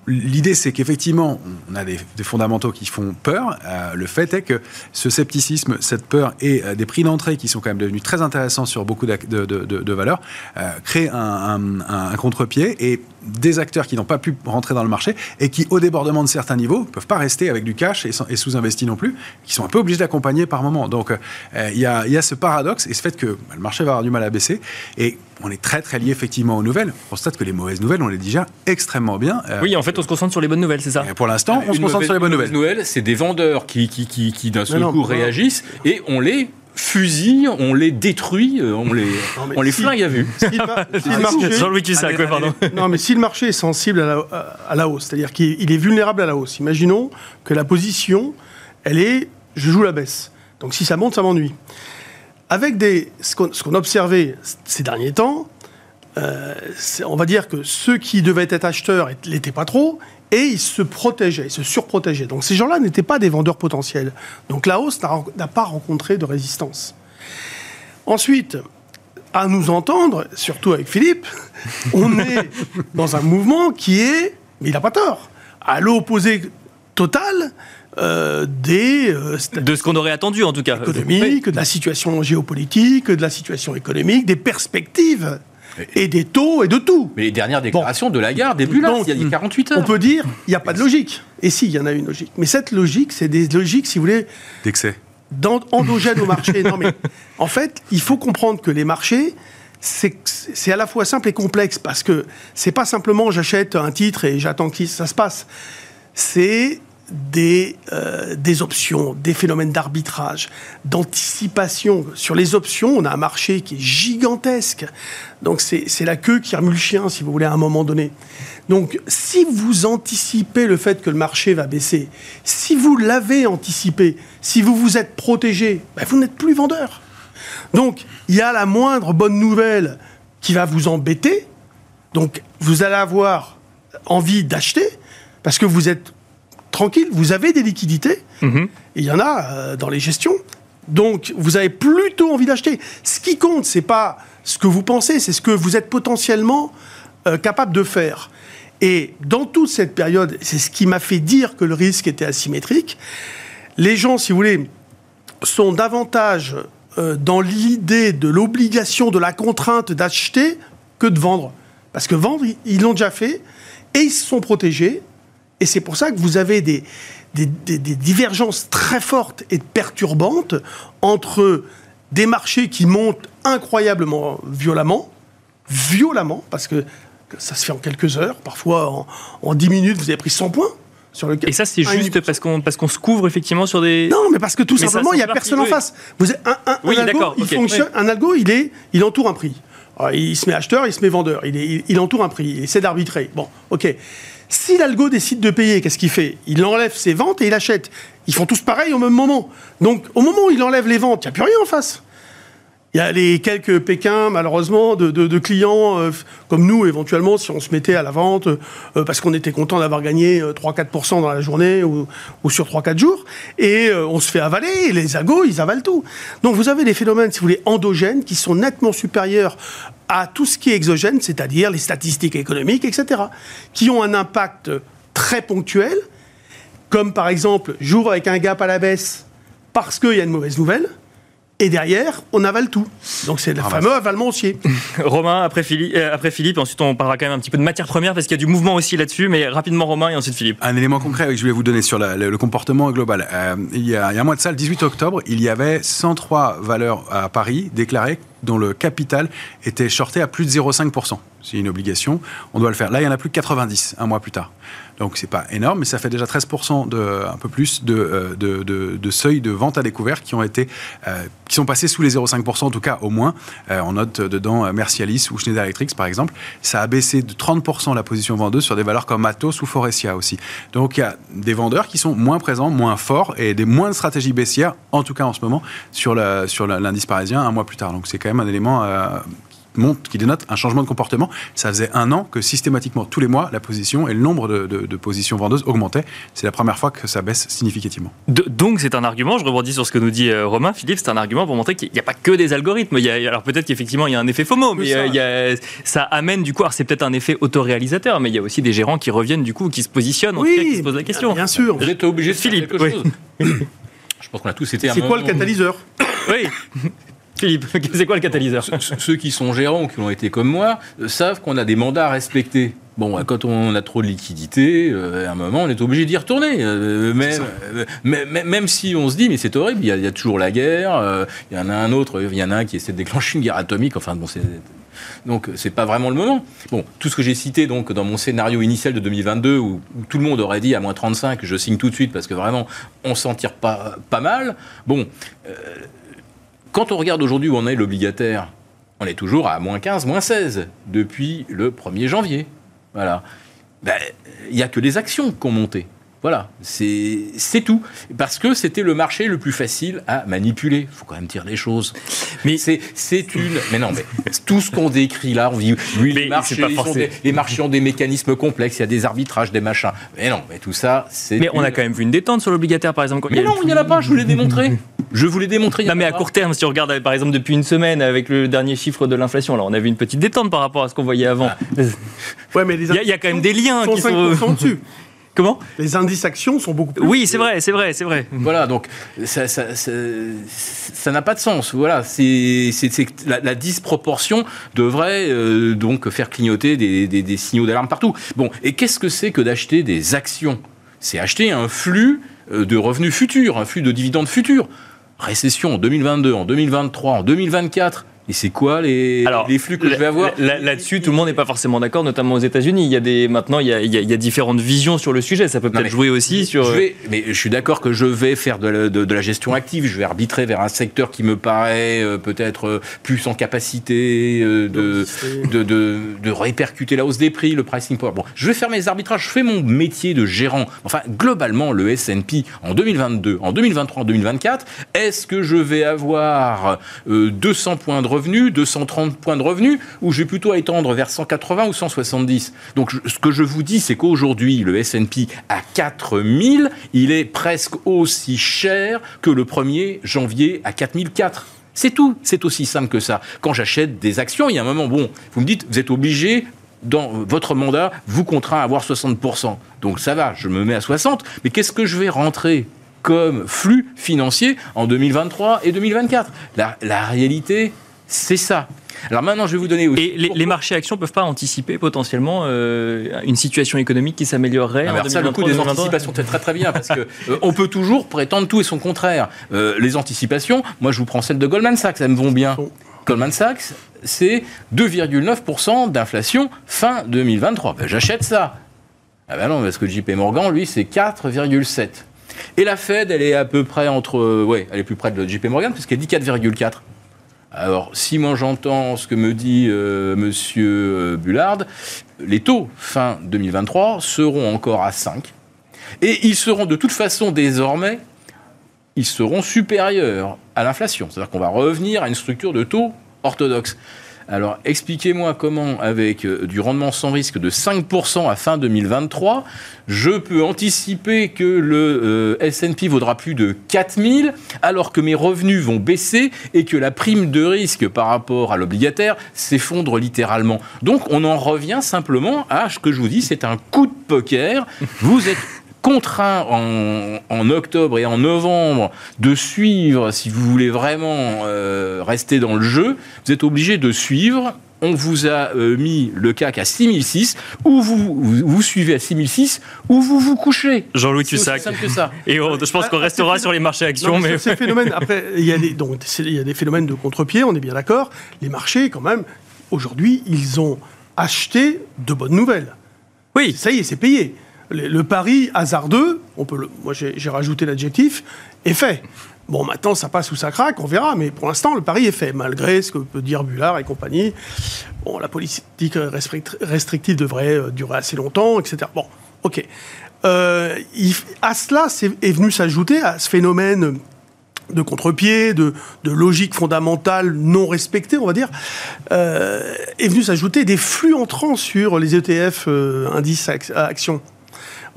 L'idée, c'est qu'effectivement, on a des, fondamentaux qui font peur. Euh, le fait est que ce scepticisme, cette peur et euh, des prix d'entrée qui sont quand même devenus très intéressants sur beaucoup de, valeurs, euh, créent un- un contre-pied et des acteurs qui n'ont pas pu rentrer dans le marché et qui, au débordement de certains niveaux, ne peuvent pas rester avec du cash et, sous-investis non plus, qui sont un peu obligés d'accompagner par moment. Donc, euh, il y, a, il y a ce paradoxe et ce fait que bah, le marché va avoir du mal à baisser. Et on est très, très lié effectivement aux nouvelles. On constate que les mauvaises nouvelles, on les digère extrêmement bien. Euh, Oui, en fait, on se concentre sur les bonnes nouvelles, c'est ça et pour l'instant, on se concentre mauvaise- sur les bonnes une nouvelles. mauvaise nouvelle, c'est des vendeurs qui, qui, qui, qui d'un seul non, coup non. réagissent et on les fusille, on les détruit, euh, on les, on les si- flingue à vue. Si le mar- si Jean-Louis Cussac, pardon. Non, mais si le marché est sensible à la, à la hausse, c'est-à-dire qu'il il est vulnérable à la hausse, imaginons que la position, elle est je joue la baisse. Donc si ça monte, ça m'ennuie. Avec des, ce qu'on ce qu'on observait ces derniers temps, euh, c'est- on va dire que ceux qui devaient être acheteurs ne l'étaient pas trop, et ils se protégeaient, ils se surprotégeaient. Donc ces gens-là n'étaient pas des vendeurs potentiels. Donc la hausse n'a pas rencontré de résistance. Ensuite, à nous entendre, surtout avec Philippe, on est dans un mouvement qui est, mais il n'a pas tort, à l'opposé total euh, des euh, De ce qu'on aurait attendu, en tout cas. de la situation géopolitique, de la situation économique, des perspectives et des taux et de tout. Mais les dernières déclarations de Lagarde, début là, il y a 48 heures. On peut dire, il n'y a pas de logique. Et si, il y en a une logique. Mais cette logique, c'est des logiques, si vous voulez, D'excès. endogènes au marché. Non, mais en fait, il faut comprendre que les marchés, c'est c'est à la fois simple et complexe parce que c'est pas simplement j'achète un titre et j'attends que ça se passe. C'est des, euh, des options, des phénomènes d'arbitrage, d'anticipation. Sur les options, on a un marché qui est gigantesque. Donc c'est la queue qui remue le chien, si vous voulez, à un moment donné. Donc si vous anticipez le fait que le marché va baisser, si vous l'avez anticipé, si vous vous êtes protégé, ben, vous n'êtes plus vendeur. Donc il y a la moindre bonne nouvelle qui va vous embêter. Donc vous allez avoir envie d'acheter parce que vous êtes tranquille, vous avez des liquidités, Mhm. il y en a euh, dans les gestions. Donc, vous avez plutôt envie d'acheter. Ce qui compte, c'est pas ce que vous pensez, c'est ce que vous êtes potentiellement euh, capable de faire. Et dans toute cette période, c'est ce qui m'a fait dire que le risque était asymétrique. Les gens, si vous voulez, sont davantage euh, dans l'idée de l'obligation, de la contrainte d'acheter que de vendre. Parce que vendre, ils- ils l'ont déjà fait et ils se sont protégés. Et c'est pour ça que vous avez des, des, des- des divergences très fortes et perturbantes entre des marchés qui montent incroyablement violemment, violemment, parce que ça se fait en quelques heures, parfois en, en 10 minutes, vous avez pris 100 points sur le Et ça, c'est juste parce qu'on parce qu'on se couvre effectivement sur des. non, mais parce que tout Mais simplement, il n'y a personne en face. Vous un, un- Oui, un algo, il fonctionne. Un algo, il est, il entoure un prix. Alors, il se met acheteur, il se met vendeur. Il, est- il, il entoure un prix. Il essaie d'arbitrer. Bon, ok. Si l'algo décide de payer, qu'est-ce qu'il fait? Il enlève ses ventes et il achète. Ils font tous pareil au même moment. Donc, au moment où il enlève les ventes, il n'y a plus rien en face. Il y a les quelques Pékins, malheureusement, de, clients euh, comme nous, éventuellement, si on se mettait à la vente, euh, parce qu'on était content d'avoir gagné euh, 3-4% dans la journée ou, sur 3-4 jours, et euh, on se fait avaler, et les agos, ils avalent tout. Donc vous avez des phénomènes, si vous voulez, endogènes, qui sont nettement supérieurs à tout ce qui est exogène, c'est-à-dire les statistiques économiques, etc., qui ont un impact très ponctuel, comme par exemple, j'ouvre avec un gap à la baisse parce qu'il y a une mauvaise nouvelle, et derrière, on avale tout. Donc c'est le Ah bah, fameux avalement haussier. Romain, après Philippe, euh, après Philippe, ensuite on parlera quand même un petit peu de matière première parce qu'il y a du mouvement aussi là-dessus, mais rapidement Romain et ensuite Philippe. Un élément concret que je voulais vous donner sur la- le, le comportement global. Euh, il, y a, il y a un mois de ça, le 18 octobre, il y avait 103 valeurs à Paris déclarées dont le capital était shorté à plus de 0,5%. C'est une obligation, on doit le faire. Là, il y en a plus que 90 un mois plus tard. Donc c'est pas énorme, mais ça fait déjà 13% de un peu plus de, euh, de, de, de seuils de vente à découvert qui ont été euh, qui sont passés sous les 0,5% en tout cas au moins. Euh, on note dedans Mercialis ou Schneider Electric par exemple. Ça a baissé de 30% la position vendeuse sur des valeurs comme Atos ou Forestia aussi. Donc il y a des vendeurs qui sont moins présents, moins forts et des moins de stratégies baissières en tout cas en ce moment sur la, sur l'indice parisien un mois plus tard. Donc c'est quand même un élément euh, montre, qui dénote un changement de comportement. Ça faisait un an que systématiquement, tous les mois, la position et le nombre de, de- de positions vendeuses augmentait. C'est la première fois que ça baisse significativement. De- donc c'est un argument, je rebondis sur ce que nous dit euh, Romain, Philippe, c'est un argument pour montrer qu'il n'y a pas que des algorithmes. Il y a, alors peut-être qu'effectivement il y a un effet FOMO, mais ça. euh, il y a- ça amène du coup, alors c'est peut-être un effet autoréalisateur, mais il y a aussi des gérants qui reviennent du coup, qui se positionnent, en tout cas, qui se posent la question. bien sûr. Vous êtes obligé de faire Philippe, quelque oui. chose. Je pense qu'on a tous été C'est quoi le catalyseur Oui. Philippe, c'est quoi le catalyseur Ceux- Ceux qui sont gérants ou qui l'ont été comme moi euh, savent qu'on a des mandats à respecter. Bon, euh, quand on a trop de liquidités, euh, à un moment, on est obligé d'y retourner. Euh, même, euh, même, si on se dit, mais c'est horrible, il y, a, il y a toujours la guerre, euh, il y en a un autre, il y en a un qui essaie de déclencher une guerre atomique, enfin bon, c'est... Donc c'est pas vraiment le moment. Bon, tout ce que j'ai cité donc dans mon scénario initial de 2022 où, où tout le monde aurait dit à moins 35, je signe tout de suite parce que vraiment on s'en tire pas, pas mal. Bon, euh, quand on regarde aujourd'hui où on est l'obligataire, on est toujours à moins 15, moins 16 depuis le 1er janvier. Voilà. Ben, Il n'y a que les actions qui ont monté. Voilà, c'est c'est tout. Parce que c'était le marché le plus facile à manipuler. Il faut quand même dire les choses. Mais c'est c'est une. Mais non, mais tout ce qu'on décrit là, on dit oui, Mais les marchés, pas ils des- les marchés ont des mécanismes complexes, il y a des arbitrages, des machins. Mais non, mais tout ça, c'est. Mais on a quand même vu une détente sur l'obligataire par exemple. quand il y Mais a non, il n'y en a pas, je vous l'ai démontré. Je vous l'ai démontré. il y Non mais a à court terme, si on regarde par exemple depuis une semaine avec le dernier chiffre de l'inflation, là on a vu une petite détente par rapport à ce qu'on voyait avant. Ah. Ouais, mais les Il y a- il y a quand même des liens sont qui sont- 5% dessus. Comment Les indices actions sont beaucoup plus. Oui, c'est vrai, c'est vrai, c'est vrai. Voilà, donc ça ça- ça- ça n'a pas de sens. Voilà, c'est c'est- c'est que la, la disproportion devrait euh, donc faire clignoter des, des- des signaux d'alarme partout. Bon, et qu'est-ce que c'est que d'acheter des actions? C'est acheter un flux euh, de revenus futurs, un flux de dividendes futurs. Récession en 2022, en 2023, en 2024. Et c'est quoi les, Alors, les flux que je vais avoir là- Là-dessus, tout le monde n'est pas forcément d'accord, notamment aux États-Unis. Il y a des maintenant, il y a, il y a- il y a différentes visions sur le sujet. Ça peut peut-être jouer aussi sur. Je vais, mais je suis d'accord que je vais faire de la, de- de la gestion active. Je vais arbitrer vers un secteur qui me paraît euh, peut-être euh, plus en capacité euh, de, de, de, de répercuter la hausse des prix, le pricing power. Bon, je vais faire mes arbitrages. Je fais mon métier de gérant. Enfin, globalement, le S&P en 2022, en 2023, en 2024, est-ce que je vais avoir euh, 200 points de revenus, 230 points de revenus, ou je vais plutôt étendre vers 180 ou 170 Donc, ce que je vous dis, c'est qu'aujourd'hui, le S&P à 4000, il est presque aussi cher que le 1er janvier à 4004. C'est tout, c'est aussi simple que ça. Quand j'achète des actions, il y a un moment, bon, vous me dites, vous êtes obligé, dans votre mandat, vous contraint à avoir 60%. Donc ça va, je me mets à 60, mais qu'est-ce que je vais rentrer comme flux financier en 2023 et 2024 la, la réalité, c'est ça. Alors maintenant, je vais vous donner aussi... Et les, marchés actions peuvent pas anticiper potentiellement euh, une situation économique qui s'améliorerait Ah, ça, le coup 2023, des 2023. anticipations, c'est très très bien, parce que euh, on peut toujours prétendre tout et son contraire. Euh, les anticipations, moi je vous prends celle de Goldman Sachs, elles me vont bien. Bon. Goldman Sachs, c'est 2,9% d'inflation fin 2023. Ben, J'achète ça. Ah ben non, parce que JP Morgan, lui, c'est 4,7. Et la Fed, elle est à peu près entre... ouais, elle est plus près de JP Morgan, puisqu'elle dit 4,4. Alors, si moi j'entends ce que me dit euh, Monsieur euh, Bullard, les taux fin 2023 seront encore à 5. Et ils seront de toute façon désormais, ils seront supérieurs à l'inflation. C'est-à-dire qu'on va revenir à une structure de taux orthodoxe. Alors expliquez-moi comment, avec euh, du rendement sans risque de 5% à fin 2023, je peux anticiper que le euh, S&P vaudra plus de 4000 alors que mes revenus vont baisser et que la prime de risque par rapport à l'obligataire s'effondre littéralement. Donc on en revient simplement à ce que je vous dis, c'est un coup de poker. Vous êtes contraint en, en octobre et en novembre de suivre, si vous voulez vraiment euh, rester dans le jeu, vous êtes obligé de suivre. On vous a euh, mis le CAC à 6006, ou vous, vous, vous suivez à 6006, ou vous vous couchez. Jean-Louis Cussac. simple que ça. Et on- je pense qu'on restera sur les marchés actions, Non, mais mais ces phénomènes, après, il y, a des, donc, c'est- il y a des phénomènes de contre-pied, on est bien d'accord. Les marchés, quand même, aujourd'hui, ils ont acheté de bonnes nouvelles. oui. Ça y est, c'est payé. Le, pari hasardeux, on peut moi j'ai rajouté l'adjectif, est fait. Bon, maintenant, ça passe ou ça craque, on verra, mais pour l'instant, le pari est fait, malgré ce que peut dire Bullard et compagnie. Bon, la politique restrict- restrictive devrait euh, durer assez longtemps, etc. Bon, ok. Euh, à cela est venu s'ajouter à ce phénomène de contre-pied, de, logique fondamentale non respectée, on va dire, euh, est venu s'ajouter des flux entrants sur les ETF euh, indices ac- actions.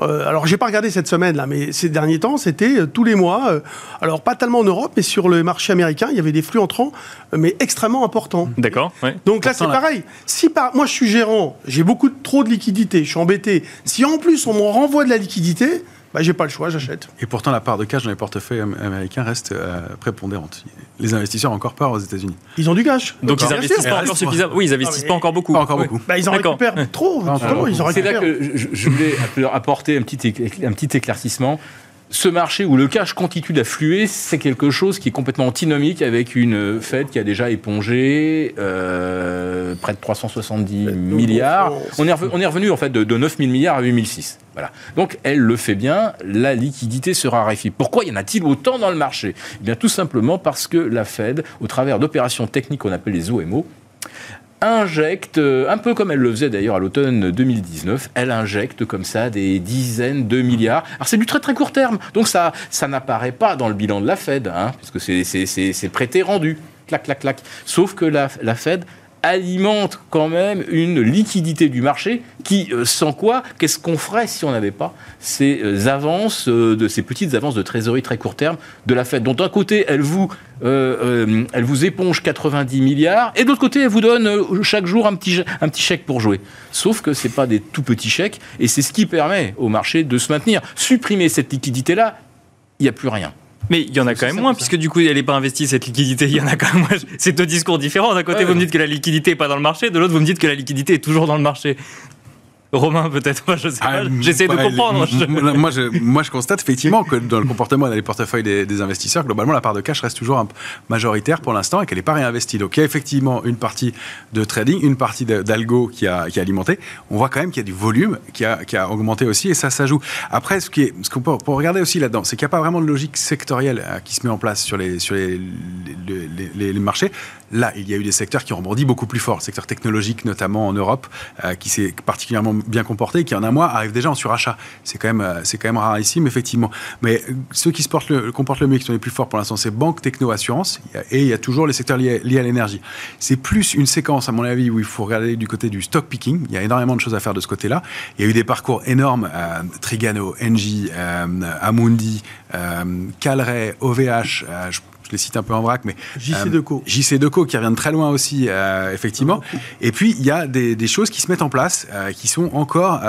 Euh, alors, j'ai pas regardé cette semaine là, mais ces derniers temps, c'était euh, tous les mois. euh, alors, pas tellement en Europe, mais sur le marché américain, il y avait des flux entrants, mais extrêmement importants. D'accord. ouais. Donc là, c'est pareil. Si par... moi, je suis gérant, j'ai beaucoup de- trop de liquidités, je suis embêté. Si en plus on m'en renvoie de la liquidité, bah, j'ai pas le choix, j'achète. Et pourtant, la part de cash dans les portefeuilles am- américains reste euh, prépondérante. Les investisseurs ont encore peur aux États-unis. Ils ont du cash. Donc ils investissent pas encore suffisamment. Oui, ils investissent pas encore beaucoup. Pas encore Oui. beaucoup. Bah, ils en récupèrent trop. C'est là que je, je voulais apporter un petit, un petit éclaircissement. Ce marché où le cash continue d'affluer, c'est quelque chose qui est complètement antinomique avec une Fed qui a déjà épongé euh, près de 370 milliards. On est, revenu, on est revenu en fait de, de 9 000 milliards à 8 006. Voilà. Donc elle le fait bien, la liquidité se raréfie. Pourquoi y en a-t-il autant dans le marché? Eh bien tout simplement parce que la Fed, au travers d'opérations techniques qu'on appelle les OMO, injecte, euh, un peu comme elle le faisait d'ailleurs à l'automne 2019, elle injecte comme ça des dizaines de milliards. Alors c'est du très très court terme, donc ça, ça n'apparaît pas dans le bilan de la Fed, hein, puisque c'est- prêté rendu. Clac, clac, clac. Sauf que la, la Fed alimente quand même une liquidité du marché qui, euh, sans quoi, qu'est-ce qu'on ferait si on n'avait pas ces euh, avances, euh, de ces petites avances de trésorerie très court terme de la Fed. Donc d'un côté, elle vous, elle vous éponge 90 milliards, et de l'autre côté, elle vous donne chaque jour un petit, un petit chèque pour jouer. Sauf que c'est pas des tout petits chèques, et c'est ce qui permet au marché de se maintenir. Supprimer cette liquidité-là, il n'y a plus rien. Mais il y en a quand même moins, puisque du coup, elle n'est pas investie, cette liquidité. Il y en a quand même moins. C'est deux discours différents. D'un côté, Ouais, vous me dites que la liquidité n'est pas dans le marché, de l'autre, vous me dites que la liquidité est toujours dans le marché. Romain, peut-être, moi, je sais pas. J'essaie de comprendre. Moi, je, moi, je constate effectivement que dans le comportement et dans les portefeuilles des, des investisseurs, globalement, la part de cash reste toujours majoritaire pour l'instant et qu'elle n'est pas réinvestie. Donc, il y a effectivement une partie de trading, une partie d'algo qui a, qui a alimenté. On voit quand même qu'il y a du volume qui a, qui a augmenté aussi et ça, ça joue. Après, ce qu'on peut, regarder aussi là-dedans, c'est qu'il n'y a pas vraiment de logique sectorielle euh, qui se met en place sur les, sur les, les, les- les- les marchés. Là, il y a eu des secteurs qui ont rebondi beaucoup plus fort. Le secteur technologique, notamment en Europe, euh, qui s'est particulièrement bien comporté, et qui en un mois arrive déjà en surachat. C'est quand même, euh, c'est quand même rarissime, effectivement. Mais ceux qui se portent le, comportent le mieux, qui sont les plus forts pour l'instant, c'est banque, techno, assurance, et il y a toujours les secteurs liés, liés à l'énergie. C'est plus une séquence, à mon avis, où il faut regarder du côté du stock picking. Il y a énormément de choses à faire de ce côté-là. Il y a eu des parcours énormes, euh, Trigano, Engie, euh, Amundi, euh, Calray, OVH, je les cite un peu en vrac, mais JC euh, Deco. JC Deco qui revient de très loin aussi, euh, effectivement. Et puis, il y a des, des choses qui se mettent en place, euh, qui sont encore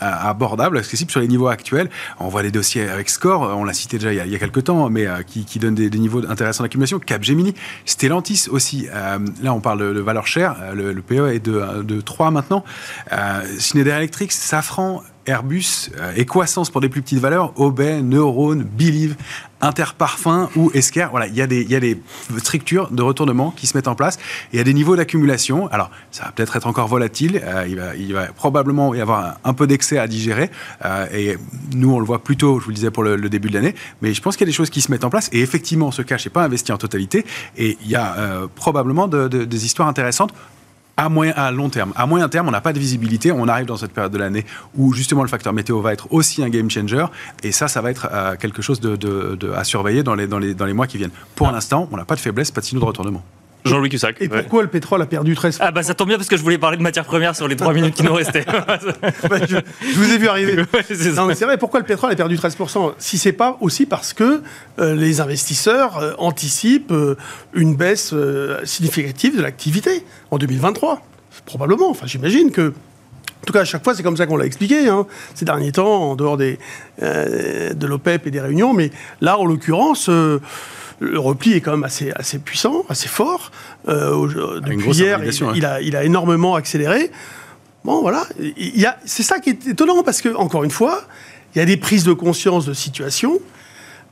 abordables, accessibles sur les niveaux actuels. On voit des dossiers avec Score, on l'a cité déjà il y a, il y a quelques temps, mais qui, qui donnent des, des niveaux intéressants d'accumulation. Capgemini, Stellantis aussi. Là, on parle de, de valeur chère. Le, le PE est de, de 3 maintenant. Schneider Electric, Safran, Airbus, euh, Equasens pour des plus petites valeurs, Aubet, Neurone, Believe, Interparfum ou Esker. Voilà, il y, a des, structures de retournement qui se mettent en place. Et il y a des niveaux d'accumulation. Alors, ça va peut-être être encore volatile. euh, il, va, probablement y avoir un, peu d'excès à digérer. euh, et nous, on le voit plutôt, je vous le disais, pour le, début de l'année. Mais je pense qu'il y a des choses qui se mettent en place. Et effectivement, ce cash n'est pas investi en totalité. Et il y a euh, probablement de- de- des histoires intéressantes à, moyen, à long terme. À moyen terme, on n'a pas de visibilité. On arrive dans cette période de l'année où justement le facteur météo va être aussi un game changer. Et ça, ça va être euh, quelque chose de, de- de- à surveiller dans les, dans, les, dans les mois qui viennent. Pour l'instant, on n'a pas de faiblesse, pas de signaux de retournement. Jean-Louis Cussac. Et ouais. pourquoi le pétrole a perdu 13% Ah bah ça tombe bien parce que je voulais parler de matières premières sur les trois minutes qui nous restaient. Ouais, je, je vous ai vu arriver. Ouais, c'est ça. Non, mais c'est vrai, pourquoi le pétrole a perdu 13% Si c'est pas aussi parce que euh, les investisseurs euh, anticipent euh, une baisse euh, significative de l'activité en 2023 Probablement, enfin j'imagine que. En tout cas, à chaque fois, c'est comme ça qu'on l'a expliqué hein, ces derniers temps, en dehors des, euh, de l'OPEP et des réunions. Mais là, en l'occurrence, euh, le repli est quand même assez, assez puissant, assez fort. Euh, depuis hier, il, a, il a énormément accéléré. Bon, voilà. Il y a, c'est ça qui est étonnant parce que, encore une fois, il y a des prises de conscience de situation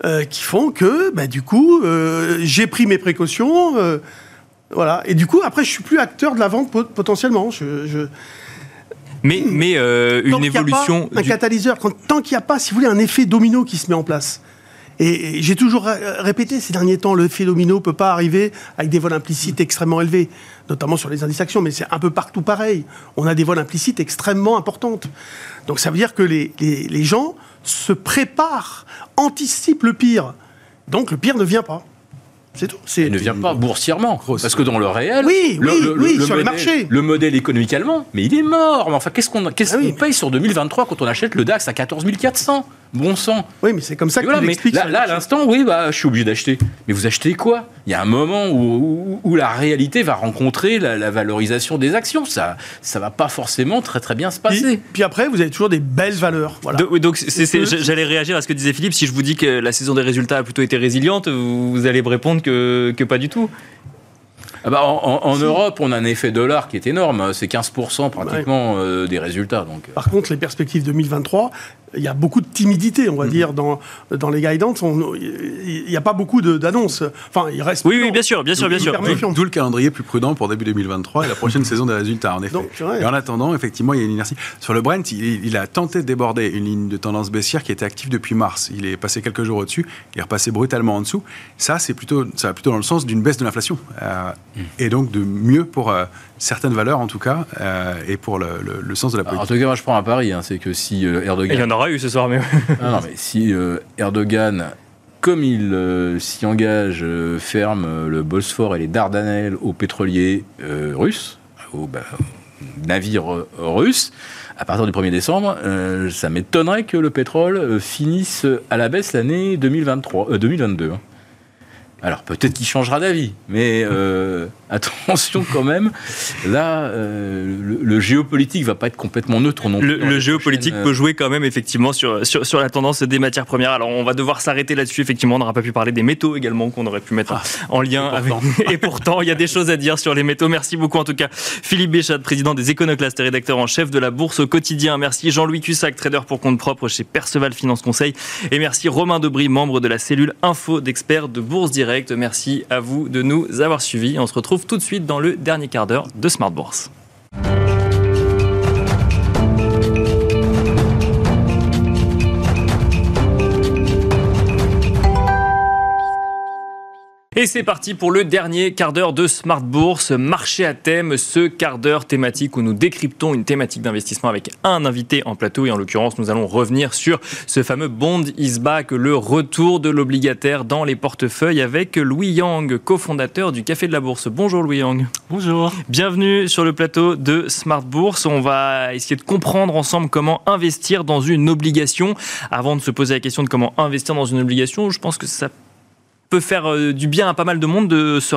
euh, qui font que, bah, du coup, euh, j'ai pris mes précautions. euh, voilà. Et du coup, après, je suis plus acteur de la vente pot- potentiellement. Je, je- Mais, mais euh, tant une qu'il y a évolution. pas un du- catalyseur, quand- tant qu'il n'y a pas, si vous voulez, un effet domino qui se met en place. Et, j'ai toujours ré- répété ces derniers temps, l'effet domino ne peut pas arriver avec des vols implicites extrêmement élevés, notamment sur les indices actions, mais c'est un peu partout pareil. On a des vols implicites extrêmement importantes. Donc ça veut dire que les, les- les gens se préparent, anticipent le pire. Donc le pire ne vient pas. C'est tout. C'est Il ne vient pas boursièrement. Grosse- Parce que dans le réel, Oui, le, oui, le- oui, le sur les modèle- marchés. Le modèle économique allemand, mais il est mort. Mais enfin, qu'est-ce qu'on qu'est-ce Ah paye sur 2023 quand on achète le DAX à 14 400 Bon sang. Oui, mais c'est comme ça que voilà, tu mais l'expliques. là, là, à l'instant, oui, bah, je suis obligé d'acheter. Mais vous achetez quoi? Il y a un moment où, où- où la réalité va rencontrer la, la valorisation des actions. Ça, ça va pas forcément très très bien se passer. Puis, puis après, vous avez toujours des belles valeurs. Voilà. Donc j'allais réagir à ce que disait Philippe. Si je vous dis que la saison des résultats a plutôt été résiliente, vous, vous allez me répondre que, que pas du tout. Ah bah, en en- en Europe, on a un effet dollar qui est énorme. C'est 15% pratiquement euh, des résultats. Donc, Par contre, les perspectives 2023, il y a beaucoup de timidité, on va dire, dans, dans les guidance. Il n'y a pas beaucoup d'annonces. Enfin, il reste. Oui, oui, bien sûr, bien sûr, bien sûr. D'où le calendrier plus prudent pour début 2023 et la prochaine saison des résultats, en effet. Donc, et en attendant, effectivement, il y a une inertie. Sur le Brent, il, il a tenté de déborder une ligne de tendance baissière qui était active depuis mars. Il est passé quelques jours au-dessus, il est repassé brutalement en dessous. Ça, c'est plutôt, ça va plutôt dans le sens d'une baisse de l'inflation. Euh, Et donc de mieux pour euh, certaines valeurs, en tout cas, euh, et pour le, le- le sens de la Alors, en politique. tout cas, moi, je prends un pari. hein, c'est que si euh, Il y Erdogan en aura eu ce soir, mais Ah non, mais si euh, Erdogan, comme il euh, s'y engage, euh, ferme le Bosphore et les Dardanelles aux pétroliers euh, russes, aux, bah, aux navires euh, russes, à partir du 1er décembre, euh, ça m'étonnerait que le pétrole finisse à la baisse l'année 2023, euh, 2022. hein. Alors peut-être qu'il changera d'avis, mais euh, attention quand même. Là, euh, le, le, géopolitique va pas être complètement neutre non plus. Le, géopolitique peut jouer quand même effectivement sur, sur, sur, la tendance des matières premières. Alors on va devoir s'arrêter là-dessus. Effectivement, on n'aura pas pu parler des métaux également qu'on aurait pu mettre ah, en lien et avec. Et pourtant, il y a des choses à dire sur les métaux. Merci beaucoup en tout cas, Philippe Béchat, président des Éconoclastes et rédacteur en chef de la Bourse au quotidien. Merci Jean-Louis Cussac, trader pour compte propre chez Perceval Finance Conseil. Et merci Romain Debris, membre de la cellule info d'experts de Bourse Direct. Merci à vous de nous avoir suivis. On se retrouve tout de suite dans le dernier quart d'heure de Smart Bourse. Et c'est parti pour le dernier quart d'heure de Smart Bourse, marché à thème, ce quart d'heure thématique où nous décryptons une thématique d'investissement avec un invité en plateau et en l'occurrence nous allons revenir sur ce fameux bond is back, le retour de l'obligataire dans les portefeuilles avec Louis Yang, cofondateur du Café de la Bourse. Bonjour Louis Yang. Bonjour. Bienvenue sur le plateau de Smart Bourse. On va essayer de comprendre ensemble comment investir dans une obligation. Avant de se poser la question de comment investir dans une obligation, je pense que ça peut faire euh, du bien à pas mal de monde de se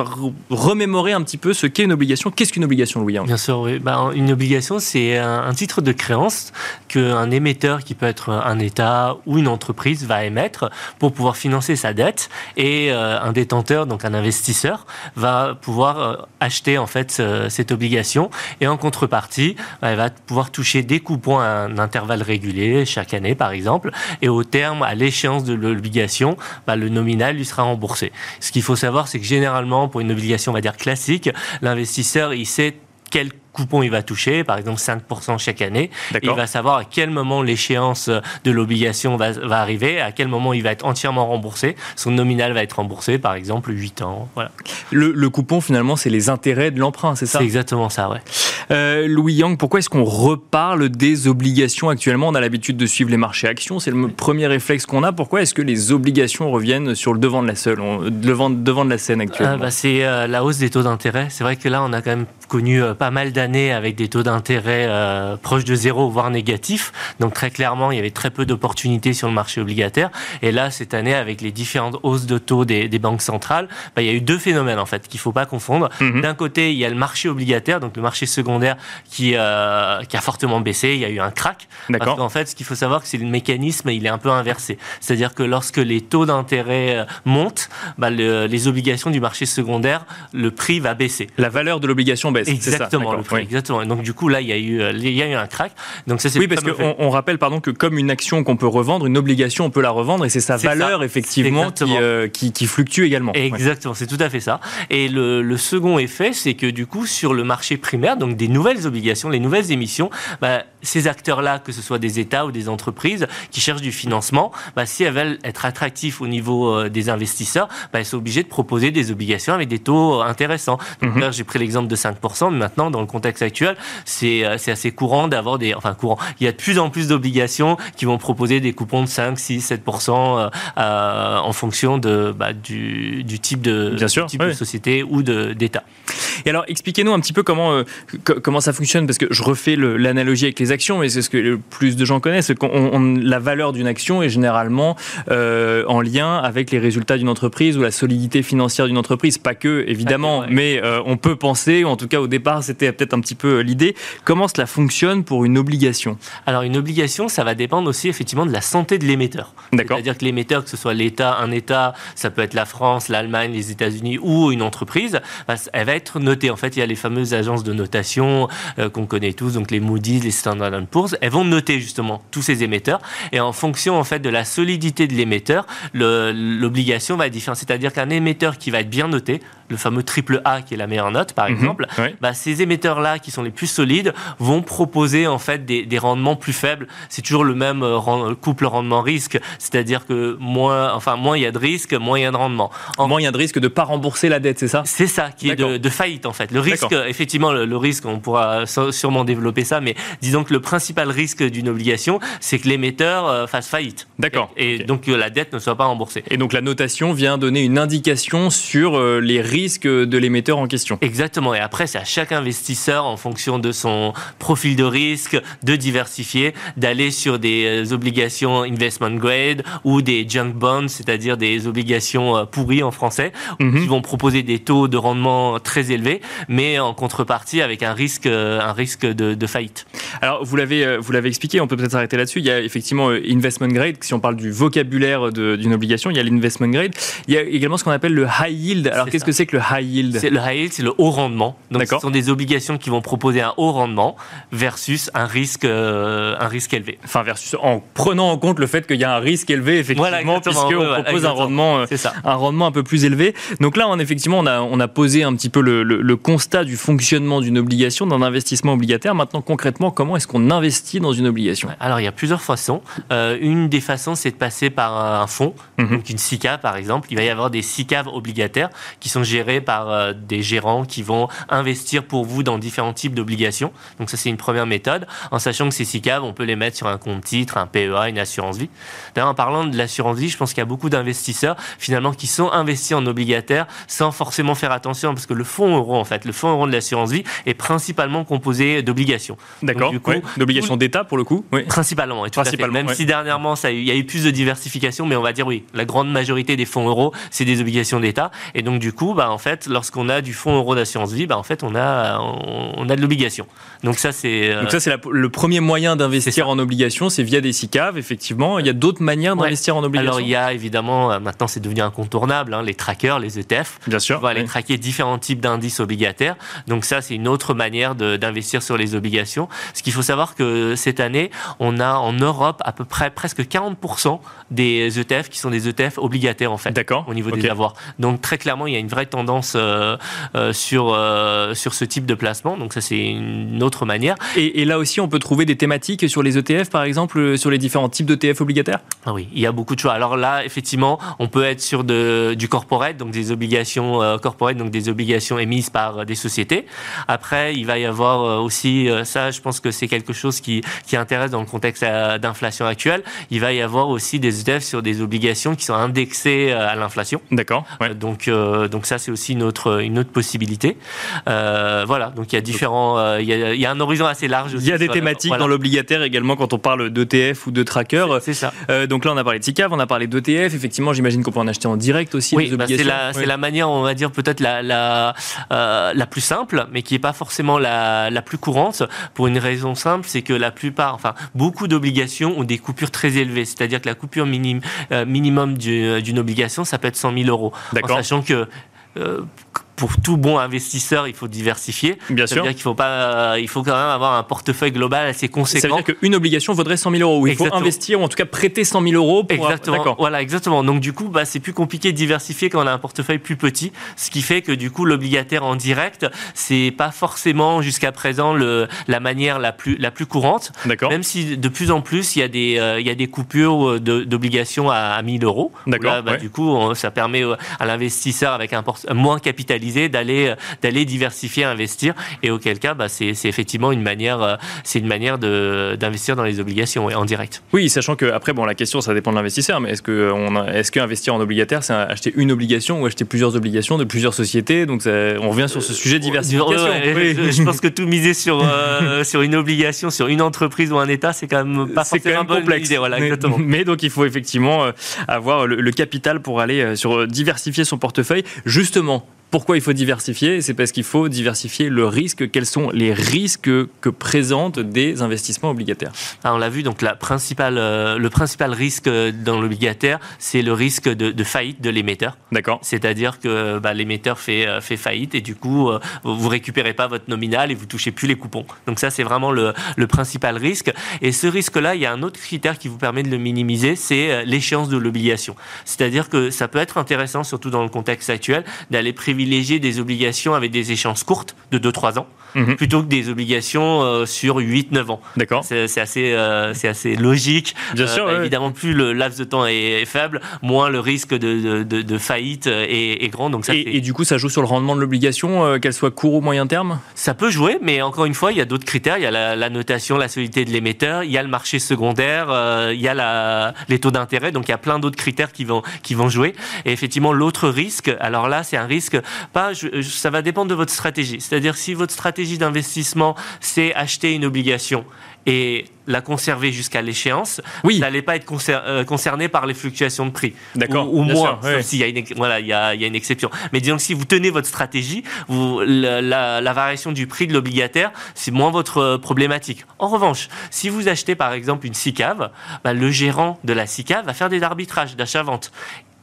remémorer un petit peu ce qu'est une obligation. Qu'est-ce qu'une obligation, Louis Bien sûr. Ben, une obligation, c'est un, titre de créance qu'un émetteur, qui peut être un État ou une entreprise, va émettre pour pouvoir financer sa dette. Et euh, un détenteur, donc un investisseur, va pouvoir euh, acheter en fait cette obligation. Et en contrepartie, ben, il va pouvoir toucher des coupons à un intervalle régulier, chaque année par exemple. Et au terme, à l'échéance de l'obligation, ben, le nominal lui sera remboursé ce qu'il faut savoir, c'est que généralement, pour une obligation, on va dire classique, l'investisseur, il sait quel coupon il va toucher, par exemple 5% chaque année. Il va savoir à quel moment l'échéance de l'obligation va, va, arriver, à quel moment il va être entièrement remboursé. Son nominal va être remboursé, par exemple 8 ans. Voilà. Le, coupon, finalement, c'est les intérêts de l'emprunt, c'est ça? C'est exactement ça, ouais. Euh, Louis Yang, pourquoi est-ce qu'on reparle des obligations actuellement? On a l'habitude de suivre les marchés actions, c'est le premier réflexe qu'on a. Pourquoi est-ce que les obligations reviennent sur le devant de la, seule, devant, devant de la scène actuellement ah, bah, C'est euh, la hausse des taux d'intérêt. C'est vrai que là, on a quand même connu euh, pas mal d'années avec des taux d'intérêt euh, proches de zéro, voire négatifs. Donc très clairement, il y avait très peu d'opportunités sur le marché obligataire. Et là, cette année, avec les différentes hausses de taux des, banques centrales, bah, il y a eu deux phénomènes en fait qu'il faut pas confondre. Mhm. D'un côté, il y a le marché obligataire, donc le marché secondaire qui, euh, qui a fortement baissé. Il y a eu un crack. Parce qu'en fait, ce qu'il faut savoir, c'est que le mécanisme, il est un peu inversé. C'est-à-dire que lorsque les taux d'intérêt montent, bah, les obligations du marché secondaire, le prix va baisser. La valeur de l'obligation baisse. Exactement, exactement. donc du coup là, il y a eu, euh, il y a eu un crack. Donc ça, oui, parce qu'on on rappelle pardon que comme une action qu'on peut revendre, une obligation on peut la revendre et c'est sa valeur effectivement euh, qui, qui, fluctue également. Exactement, c'est tout à fait ça. Et le, le second effet, c'est que du coup sur le marché primaire, donc des nouvelles obligations, les nouvelles émissions, bah, ces acteurs-là, que ce soit des États ou des entreprises qui cherchent du financement, bah, si elles veulent être attractifs au niveau euh, des investisseurs, bah, elles sont obligées de proposer des obligations avec des taux intéressants. Donc mhm. là, j'ai pris l'exemple de 5%, mais maintenant, dans le contexte actuel, c'est euh, assez courant d'avoir des... Enfin, courant. Il y a de plus en plus d'obligations qui vont proposer des coupons de 5, 6, 7% en fonction de, bah, du, du, type, de, Bien sûr, type de société ou d'État. Et alors, expliquez-nous un petit peu comment, euh, comment ça fonctionne, parce que je refais l'analogie avec les actions, mais c'est ce que le plus de gens connaissent. la valeur d'une action est généralement euh, en lien avec les résultats d'une entreprise ou la solidité financière d'une entreprise. Pas que, évidemment, mais euh, on peut penser, ou en tout cas au départ, c'était peut-être un petit peu l'idée. Comment cela fonctionne pour une obligation? Alors, une obligation, ça va dépendre aussi effectivement de la santé de l'émetteur. C'est-à-dire que l'émetteur, que ce soit l'État, un État, ça peut être la France, l'Allemagne, les États-Unis ou une entreprise, bah, elle va être notée. En fait, il y a les fameuses agences de notation euh, qu'on connaît tous, donc les Moody's, les Standard Poor's. Elles vont noter justement tous ces émetteurs et en fonction en fait de la solidité de l'émetteur, l'obligation va être différente. C'est-à-dire qu'un émetteur qui va être bien noté, le fameux triple A qui est la meilleure note par mhm. exemple, bah, ces émetteurs-là qui sont les plus solides vont proposer en fait des, des rendements plus faibles. C'est toujours le même euh, couple rendement-risque, c'est-à-dire que moins, enfin moins il y a de risque, moins il y a de rendement. En... Moins il y a de risque de ne pas rembourser la dette, c'est ça? C'est ça, qui est de, de, faillite en fait. Le risque, effectivement, le, risque, on pourra sûrement développer ça, mais disons que le principal risque d'une obligation, c'est que l'émetteur euh, fasse faillite. D'accord. Et, donc que la dette ne soit pas remboursée. Et donc la notation vient donner une indication sur euh, les risques de l'émetteur en question. Exactement. Et après, c'est à chaque investisseur en fonction de son profil de risque, de diversifier, d'aller sur des euh, obligations investment grade ou des junk bonds, c'est-à-dire des obligations euh, pourries en français, Mhm. qui vont proposer des taux de rendement très élevés, mais en contrepartie avec un risque, euh, un risque de, de faillite. Alors, vous l'avez, vous l'avez expliqué, on peut peut-être s'arrêter là-dessus. Il y a effectivement investment grade, si on parle du vocabulaire d'une obligation, il y a l'investment grade. Il y a également ce qu'on appelle le high yield. Alors, qu'est-ce que c'est que le high yield? Le high yield, c'est le haut rendement. Donc, ce sont des obligations qui vont proposer un haut rendement versus un risque, euh, un risque élevé. Enfin, versus en prenant en compte le fait qu'il y a un risque élevé, effectivement, Voilà, puisqu'on Ouais, ouais, propose un rendement, euh, ça. un rendement un peu plus élevé. Donc là, on, effectivement, on a, on a posé un petit peu le, le- le constat du fonctionnement d'une obligation, d'un investissement obligataire. Maintenant, concrètement, comment est-ce qu'on investit dans une obligation? Alors, il y a plusieurs façons. Euh, une des façons, c'est de passer par un fonds, Mhm. donc une SICAV par exemple. Il va y avoir des SICAV obligataires qui sont gérés par euh, des gérants qui vont investir pour vous dans différents types d'obligations. Donc, ça, c'est une première méthode, en sachant que ces SICAV, on peut les mettre sur un compte titre, un PEA, une assurance vie. D'ailleurs, en parlant de l'assurance vie, je pense qu'il y a beaucoup d'investisseurs finalement qui sont investis en obligataire sans forcément faire attention, parce que le fonds euro, en fait, le fonds euro de l'assurance vie est principalement composé d'obligations. D'accord du coup, ouais. D'obligations d'État, pour le coup oui. Principalement, et tout à fait. Principalement, Même ouais. si dernièrement, ça il y a eu plus de diversification, mais on va dire oui, la grande majorité des fonds euros, c'est des obligations d'État. Et donc, du coup, bah, en fait, lorsqu'on a du fonds euro d'assurance vie, bah, en fait, on a, on, a de l'obligation. Donc, ça, c'est. euh, Donc ça, c'est le premier moyen d'investir en obligation, c'est via des SICAV, effectivement. Il y a d'autres manières Ouais. d'investir en obligation alors, il y a évidemment, euh, maintenant, c'est devenu incontournable, hein, les trackers, les ETF. Bien sûr. On va aller traquer différents types d'indices obligataires. Donc ça, c'est une autre manière d'investir sur les obligations. Ce qu'il faut savoir que cette année, on a en Europe à peu près presque 40% des ETF qui sont des ETF obligataires en fait. D'accord. Au niveau des avoirs. Donc très clairement, il y a une vraie tendance euh, euh, sur, sur ce type de placement. Donc ça, c'est une autre manière. Et, et là aussi, on peut trouver des thématiques sur les ETF, par exemple, euh, sur les différents types d'ETF obligataires? Ah oui, il y a beaucoup de choix. Alors là, effectivement, on peut être sur de, du corporate, donc des obligations euh, corporate, donc des obligations émises par euh, des sociétés. Après, il va y avoir aussi, ça, je pense que c'est quelque chose qui, qui intéresse dans le contexte d'inflation actuelle. Il va y avoir aussi des ETF sur des obligations qui sont indexées à l'inflation. D'accord. ouais. Donc, euh, donc ça, c'est aussi une autre, une autre possibilité. Euh, voilà, donc il y a différents, euh, il, y a, il y a un horizon assez large. Il aussi y a des thématiques voilà. dans l'obligataire également quand on parle d'ETF ou de tracker. C'est ça. Euh, donc là, on a parlé de SICAV, on a parlé d'ETF. Effectivement, j'imagine qu'on peut en acheter en direct aussi Oui, bah, c'est la, manière, on va dire peut-être la la, euh, la plus simple, mais qui n'est pas forcément la, la plus courante. Pour une raison simple, c'est que la plupart, enfin beaucoup d'obligations ont des coupures très élevées. C'est-à-dire que la coupure minim- minimum du- d'une obligation, ça peut être 100 000 euros. En D'accord. sachant que pour tout bon investisseur, il faut diversifier. Bien Ça sûr. veut dire qu'il faut pas, euh, il faut quand même avoir un portefeuille global assez Ça veut conséquent. dire qu'une obligation vaudrait 100 000 euros. Ou il faut investir, ou en tout cas prêter 100 000 euros pour. Exactement. Voilà, exactement. Donc du coup, bah, c'est plus compliqué de diversifier quand on a un portefeuille plus petit, ce qui fait que du coup, l'obligataire en direct, c'est pas forcément jusqu'à présent le, la manière la plus la plus courante. D'accord. Même si de plus en plus, il y a des euh, il y a des coupures euh, de- d'obligations à, à 1000 euros. D'accord, bah, ouais. Du coup, ça permet à l'investisseur avec un moins capitalisé d'aller euh, d'aller diversifier, investir. Et auquel cas, bah, c'est effectivement une manière euh, c'est une manière de d'investir dans les obligations en direct. Oui, sachant que après, bon, la question, ça dépend de l'investisseur, mais est-ce que on est-ce qu'investir en obligataire, c'est acheter une obligation ou acheter plusieurs obligations de plusieurs sociétés? Donc, ça- on revient sur ce sujet de diversification. Ouais, ouais, Oui. je, je pense que tout miser sur, euh, sur une obligation, sur une entreprise ou un État, c'est quand même pas quand forcément même complexe. idée. Voilà, mais, donc il faut effectivement euh, avoir le, le capital pour aller euh, sur euh, diversifier son portefeuille. Justement, pourquoi il faut diversifier C'est parce qu'il faut diversifier le risque. Quels sont les risques que présentent des investissements obligataires? Ah, on l'a vu, donc la principale, euh, le principal risque euh, dans l'obligataire, c'est le risque de, de faillite de l'émetteur. D'accord. C'est-à-dire que bah, l'émetteur fait, euh, fait faillite et du coup, euh, vous récupérez pas votre nominal et vous touchez plus les coupons. Donc ça, c'est vraiment le, le principal risque. Et ce risque-là, il y a un autre critère qui vous permet de le minimiser, c'est l'échéance de l'obligation. C'est-à-dire que ça peut être intéressant, surtout dans le contexte actuel, d'aller privilégier des obligations avec des échéances courtes de 2-3 ans, Mhm. plutôt que des obligations euh, sur 8-9 ans. D'accord. C'est assez, euh, c'est assez logique. Bien sûr, ouais. Évidemment, plus le laps de temps est, est faible, moins le risque de, de, de- de faillite est, est grand. Donc ça, Et, et du coup, ça joue sur le rendement de l'obligation, euh, qu'elle soit court ou moyen terme? Ça peut jouer, mais encore une fois, il y a d'autres critères. Il y a la, la notation, la solidité de l'émetteur, il y a le marché secondaire, euh, il y a la, les taux d'intérêt. Donc il y a plein d'autres critères qui vont, qui vont jouer. Et effectivement, l'autre risque, alors là, c'est un risque pas, ça va dépendre de votre stratégie. C'est-à-dire si votre stratégie d'investissement, c'est acheter une obligation et la conserver jusqu'à l'échéance, Oui. vous n'allez pas être euh, concerné par les fluctuations de prix. D'accord, Ou, moins, s'il y a une, voilà, il y a, il y a une exception. Mais disons que si vous tenez votre stratégie, vous, la, la- la variation du prix de l'obligataire, c'est moins votre euh, problématique. En revanche, si vous achetez par exemple une SICAV, bah, le gérant de la SICAV va faire des arbitrages d'achat-vente.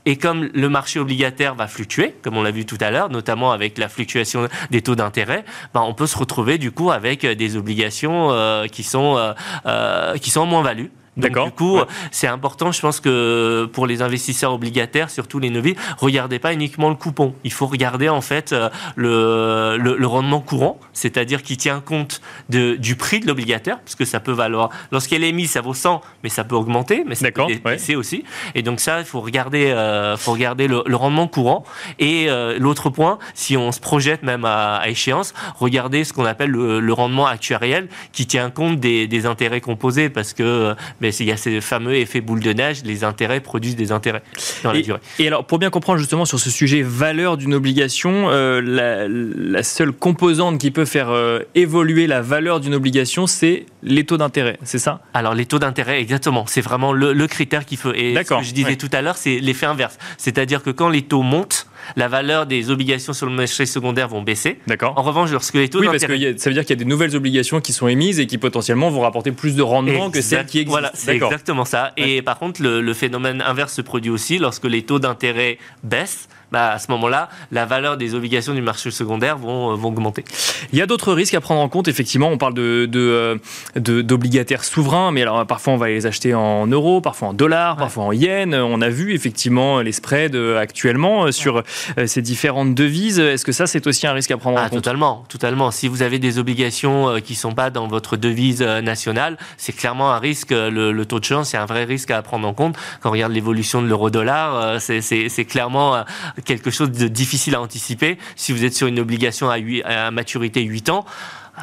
Et comme le marché obligataire va fluctuer, comme on l'a vu tout à l'heure, notamment avec la fluctuation des taux d'intérêt, ben on peut se retrouver du coup avec des obligations euh, qui sont euh, euh, qui sont en moins-value. Donc, D'accord. Du coup, Ouais. c'est important, je pense que pour les investisseurs obligataires, surtout les novices, regardez pas uniquement le coupon. Il faut regarder en fait euh, le, le, le rendement courant, c'est-à-dire qui tient compte de, du prix de l'obligataire, parce que ça peut valoir. Lorsqu'elle est mise, ça vaut 100, mais ça peut augmenter, mais ça peut baisser aussi. Et donc ça, il faut regarder, euh, faut regarder le, le rendement courant. Et euh, l'autre point, si on se projette même à, à échéance, regardez ce qu'on appelle le, le rendement actuariel, qui tient compte des, des intérêts composés, parce que euh, ben, il y a ces fameux effets boule de neige, les intérêts produisent des intérêts dans la Et, durée. et alors, pour bien comprendre justement sur ce sujet valeur d'une obligation, euh, la, la seule composante qui peut faire euh, évoluer la valeur d'une obligation, c'est les taux d'intérêt, c'est ça? Alors les taux d'intérêt, exactement, c'est vraiment le, le critère qu'il faut. Et ce D'accord, que je disais ouais. tout à l'heure, c'est l'effet inverse. C'est-à-dire que quand les taux montent, la valeur des obligations sur le marché secondaire vont baisser. D'accord. En revanche, lorsque les taux Oui, parce que a- ça veut dire qu'il y a des nouvelles obligations qui sont émises et qui potentiellement vont rapporter plus de rendement que celles qui existent. Voilà, c'est exactement ça. Et par contre, le, le phénomène inverse se produit aussi lorsque les taux d'intérêt baissent. Bah, à ce moment-là, la valeur des obligations du marché secondaire vont, euh, vont augmenter. Il y a d'autres risques à prendre en compte. Effectivement, on parle de, euh, d'obligataires souverains, mais alors parfois on va les acheter en euros, parfois en dollars, parfois en yens. On a vu effectivement les spreads euh, actuellement sur ces différentes devises. Est-ce que ça, c'est aussi un risque à prendre en Ah, compte? totalement, totalement. Si vous avez des obligations qui sont pas dans votre devise nationale, c'est clairement un risque. Le, le taux de change, c'est un vrai risque à prendre en compte. Quand on regarde l'évolution de l'euro-dollar, c'est- clairement quelque chose de difficile à anticiper. Si vous êtes sur une obligation à, maturité 8 ans,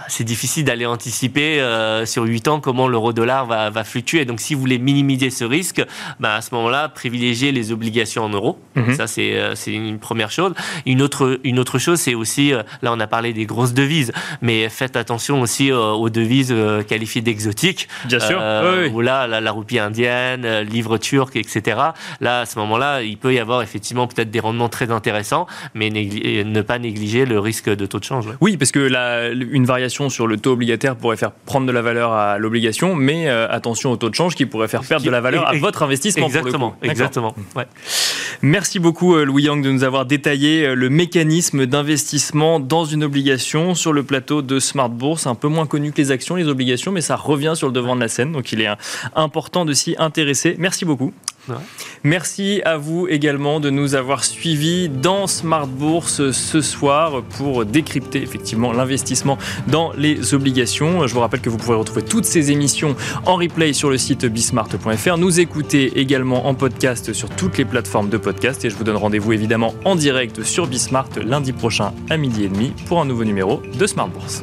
c'est difficile d'aller anticiper euh, sur 8 ans comment l'euro-dollar va, va fluctuer. Donc, si vous voulez minimiser ce risque, bah, à ce moment-là, privilégiez les obligations en euros. Mhm. Ça, c'est euh, c'est une première chose. Une autre, une autre chose, c'est aussi, euh, là, on a parlé des grosses devises, mais faites attention aussi aux devises qualifiées d'exotiques. Bien sûr. Euh, Oui, oui. Où là, la, la roupie indienne, livre turc, etc. Là, à ce moment-là, il peut y avoir effectivement peut-être des rendements très intéressants, mais ne pas négliger le risque de taux de change. ouais. Oui, parce que la- une variation sur le taux obligataire pourrait faire prendre de la valeur à l'obligation, mais euh, attention au taux de change qui pourrait faire perdre de la valeur à votre investissement. pour le Exactement, exactement. Ouais. Merci beaucoup euh, Louis Yang de nous avoir détaillé euh, le mécanisme d'investissement dans une obligation sur le plateau de Smart Bourse, un peu moins connu que les actions, les obligations, mais ça revient sur le devant de la scène, donc il est important de s'y intéresser. Merci beaucoup. Merci à vous également de nous avoir suivis dans Smart Bourse ce soir pour décrypter effectivement l'investissement dans les obligations. Je vous rappelle que vous pourrez retrouver toutes ces émissions en replay sur le site bismart.fr. Nous écouter également en podcast sur toutes les plateformes de podcast et je vous donne rendez-vous évidemment en direct sur Bismart lundi prochain à midi et demi pour un nouveau numéro de Smart Bourse.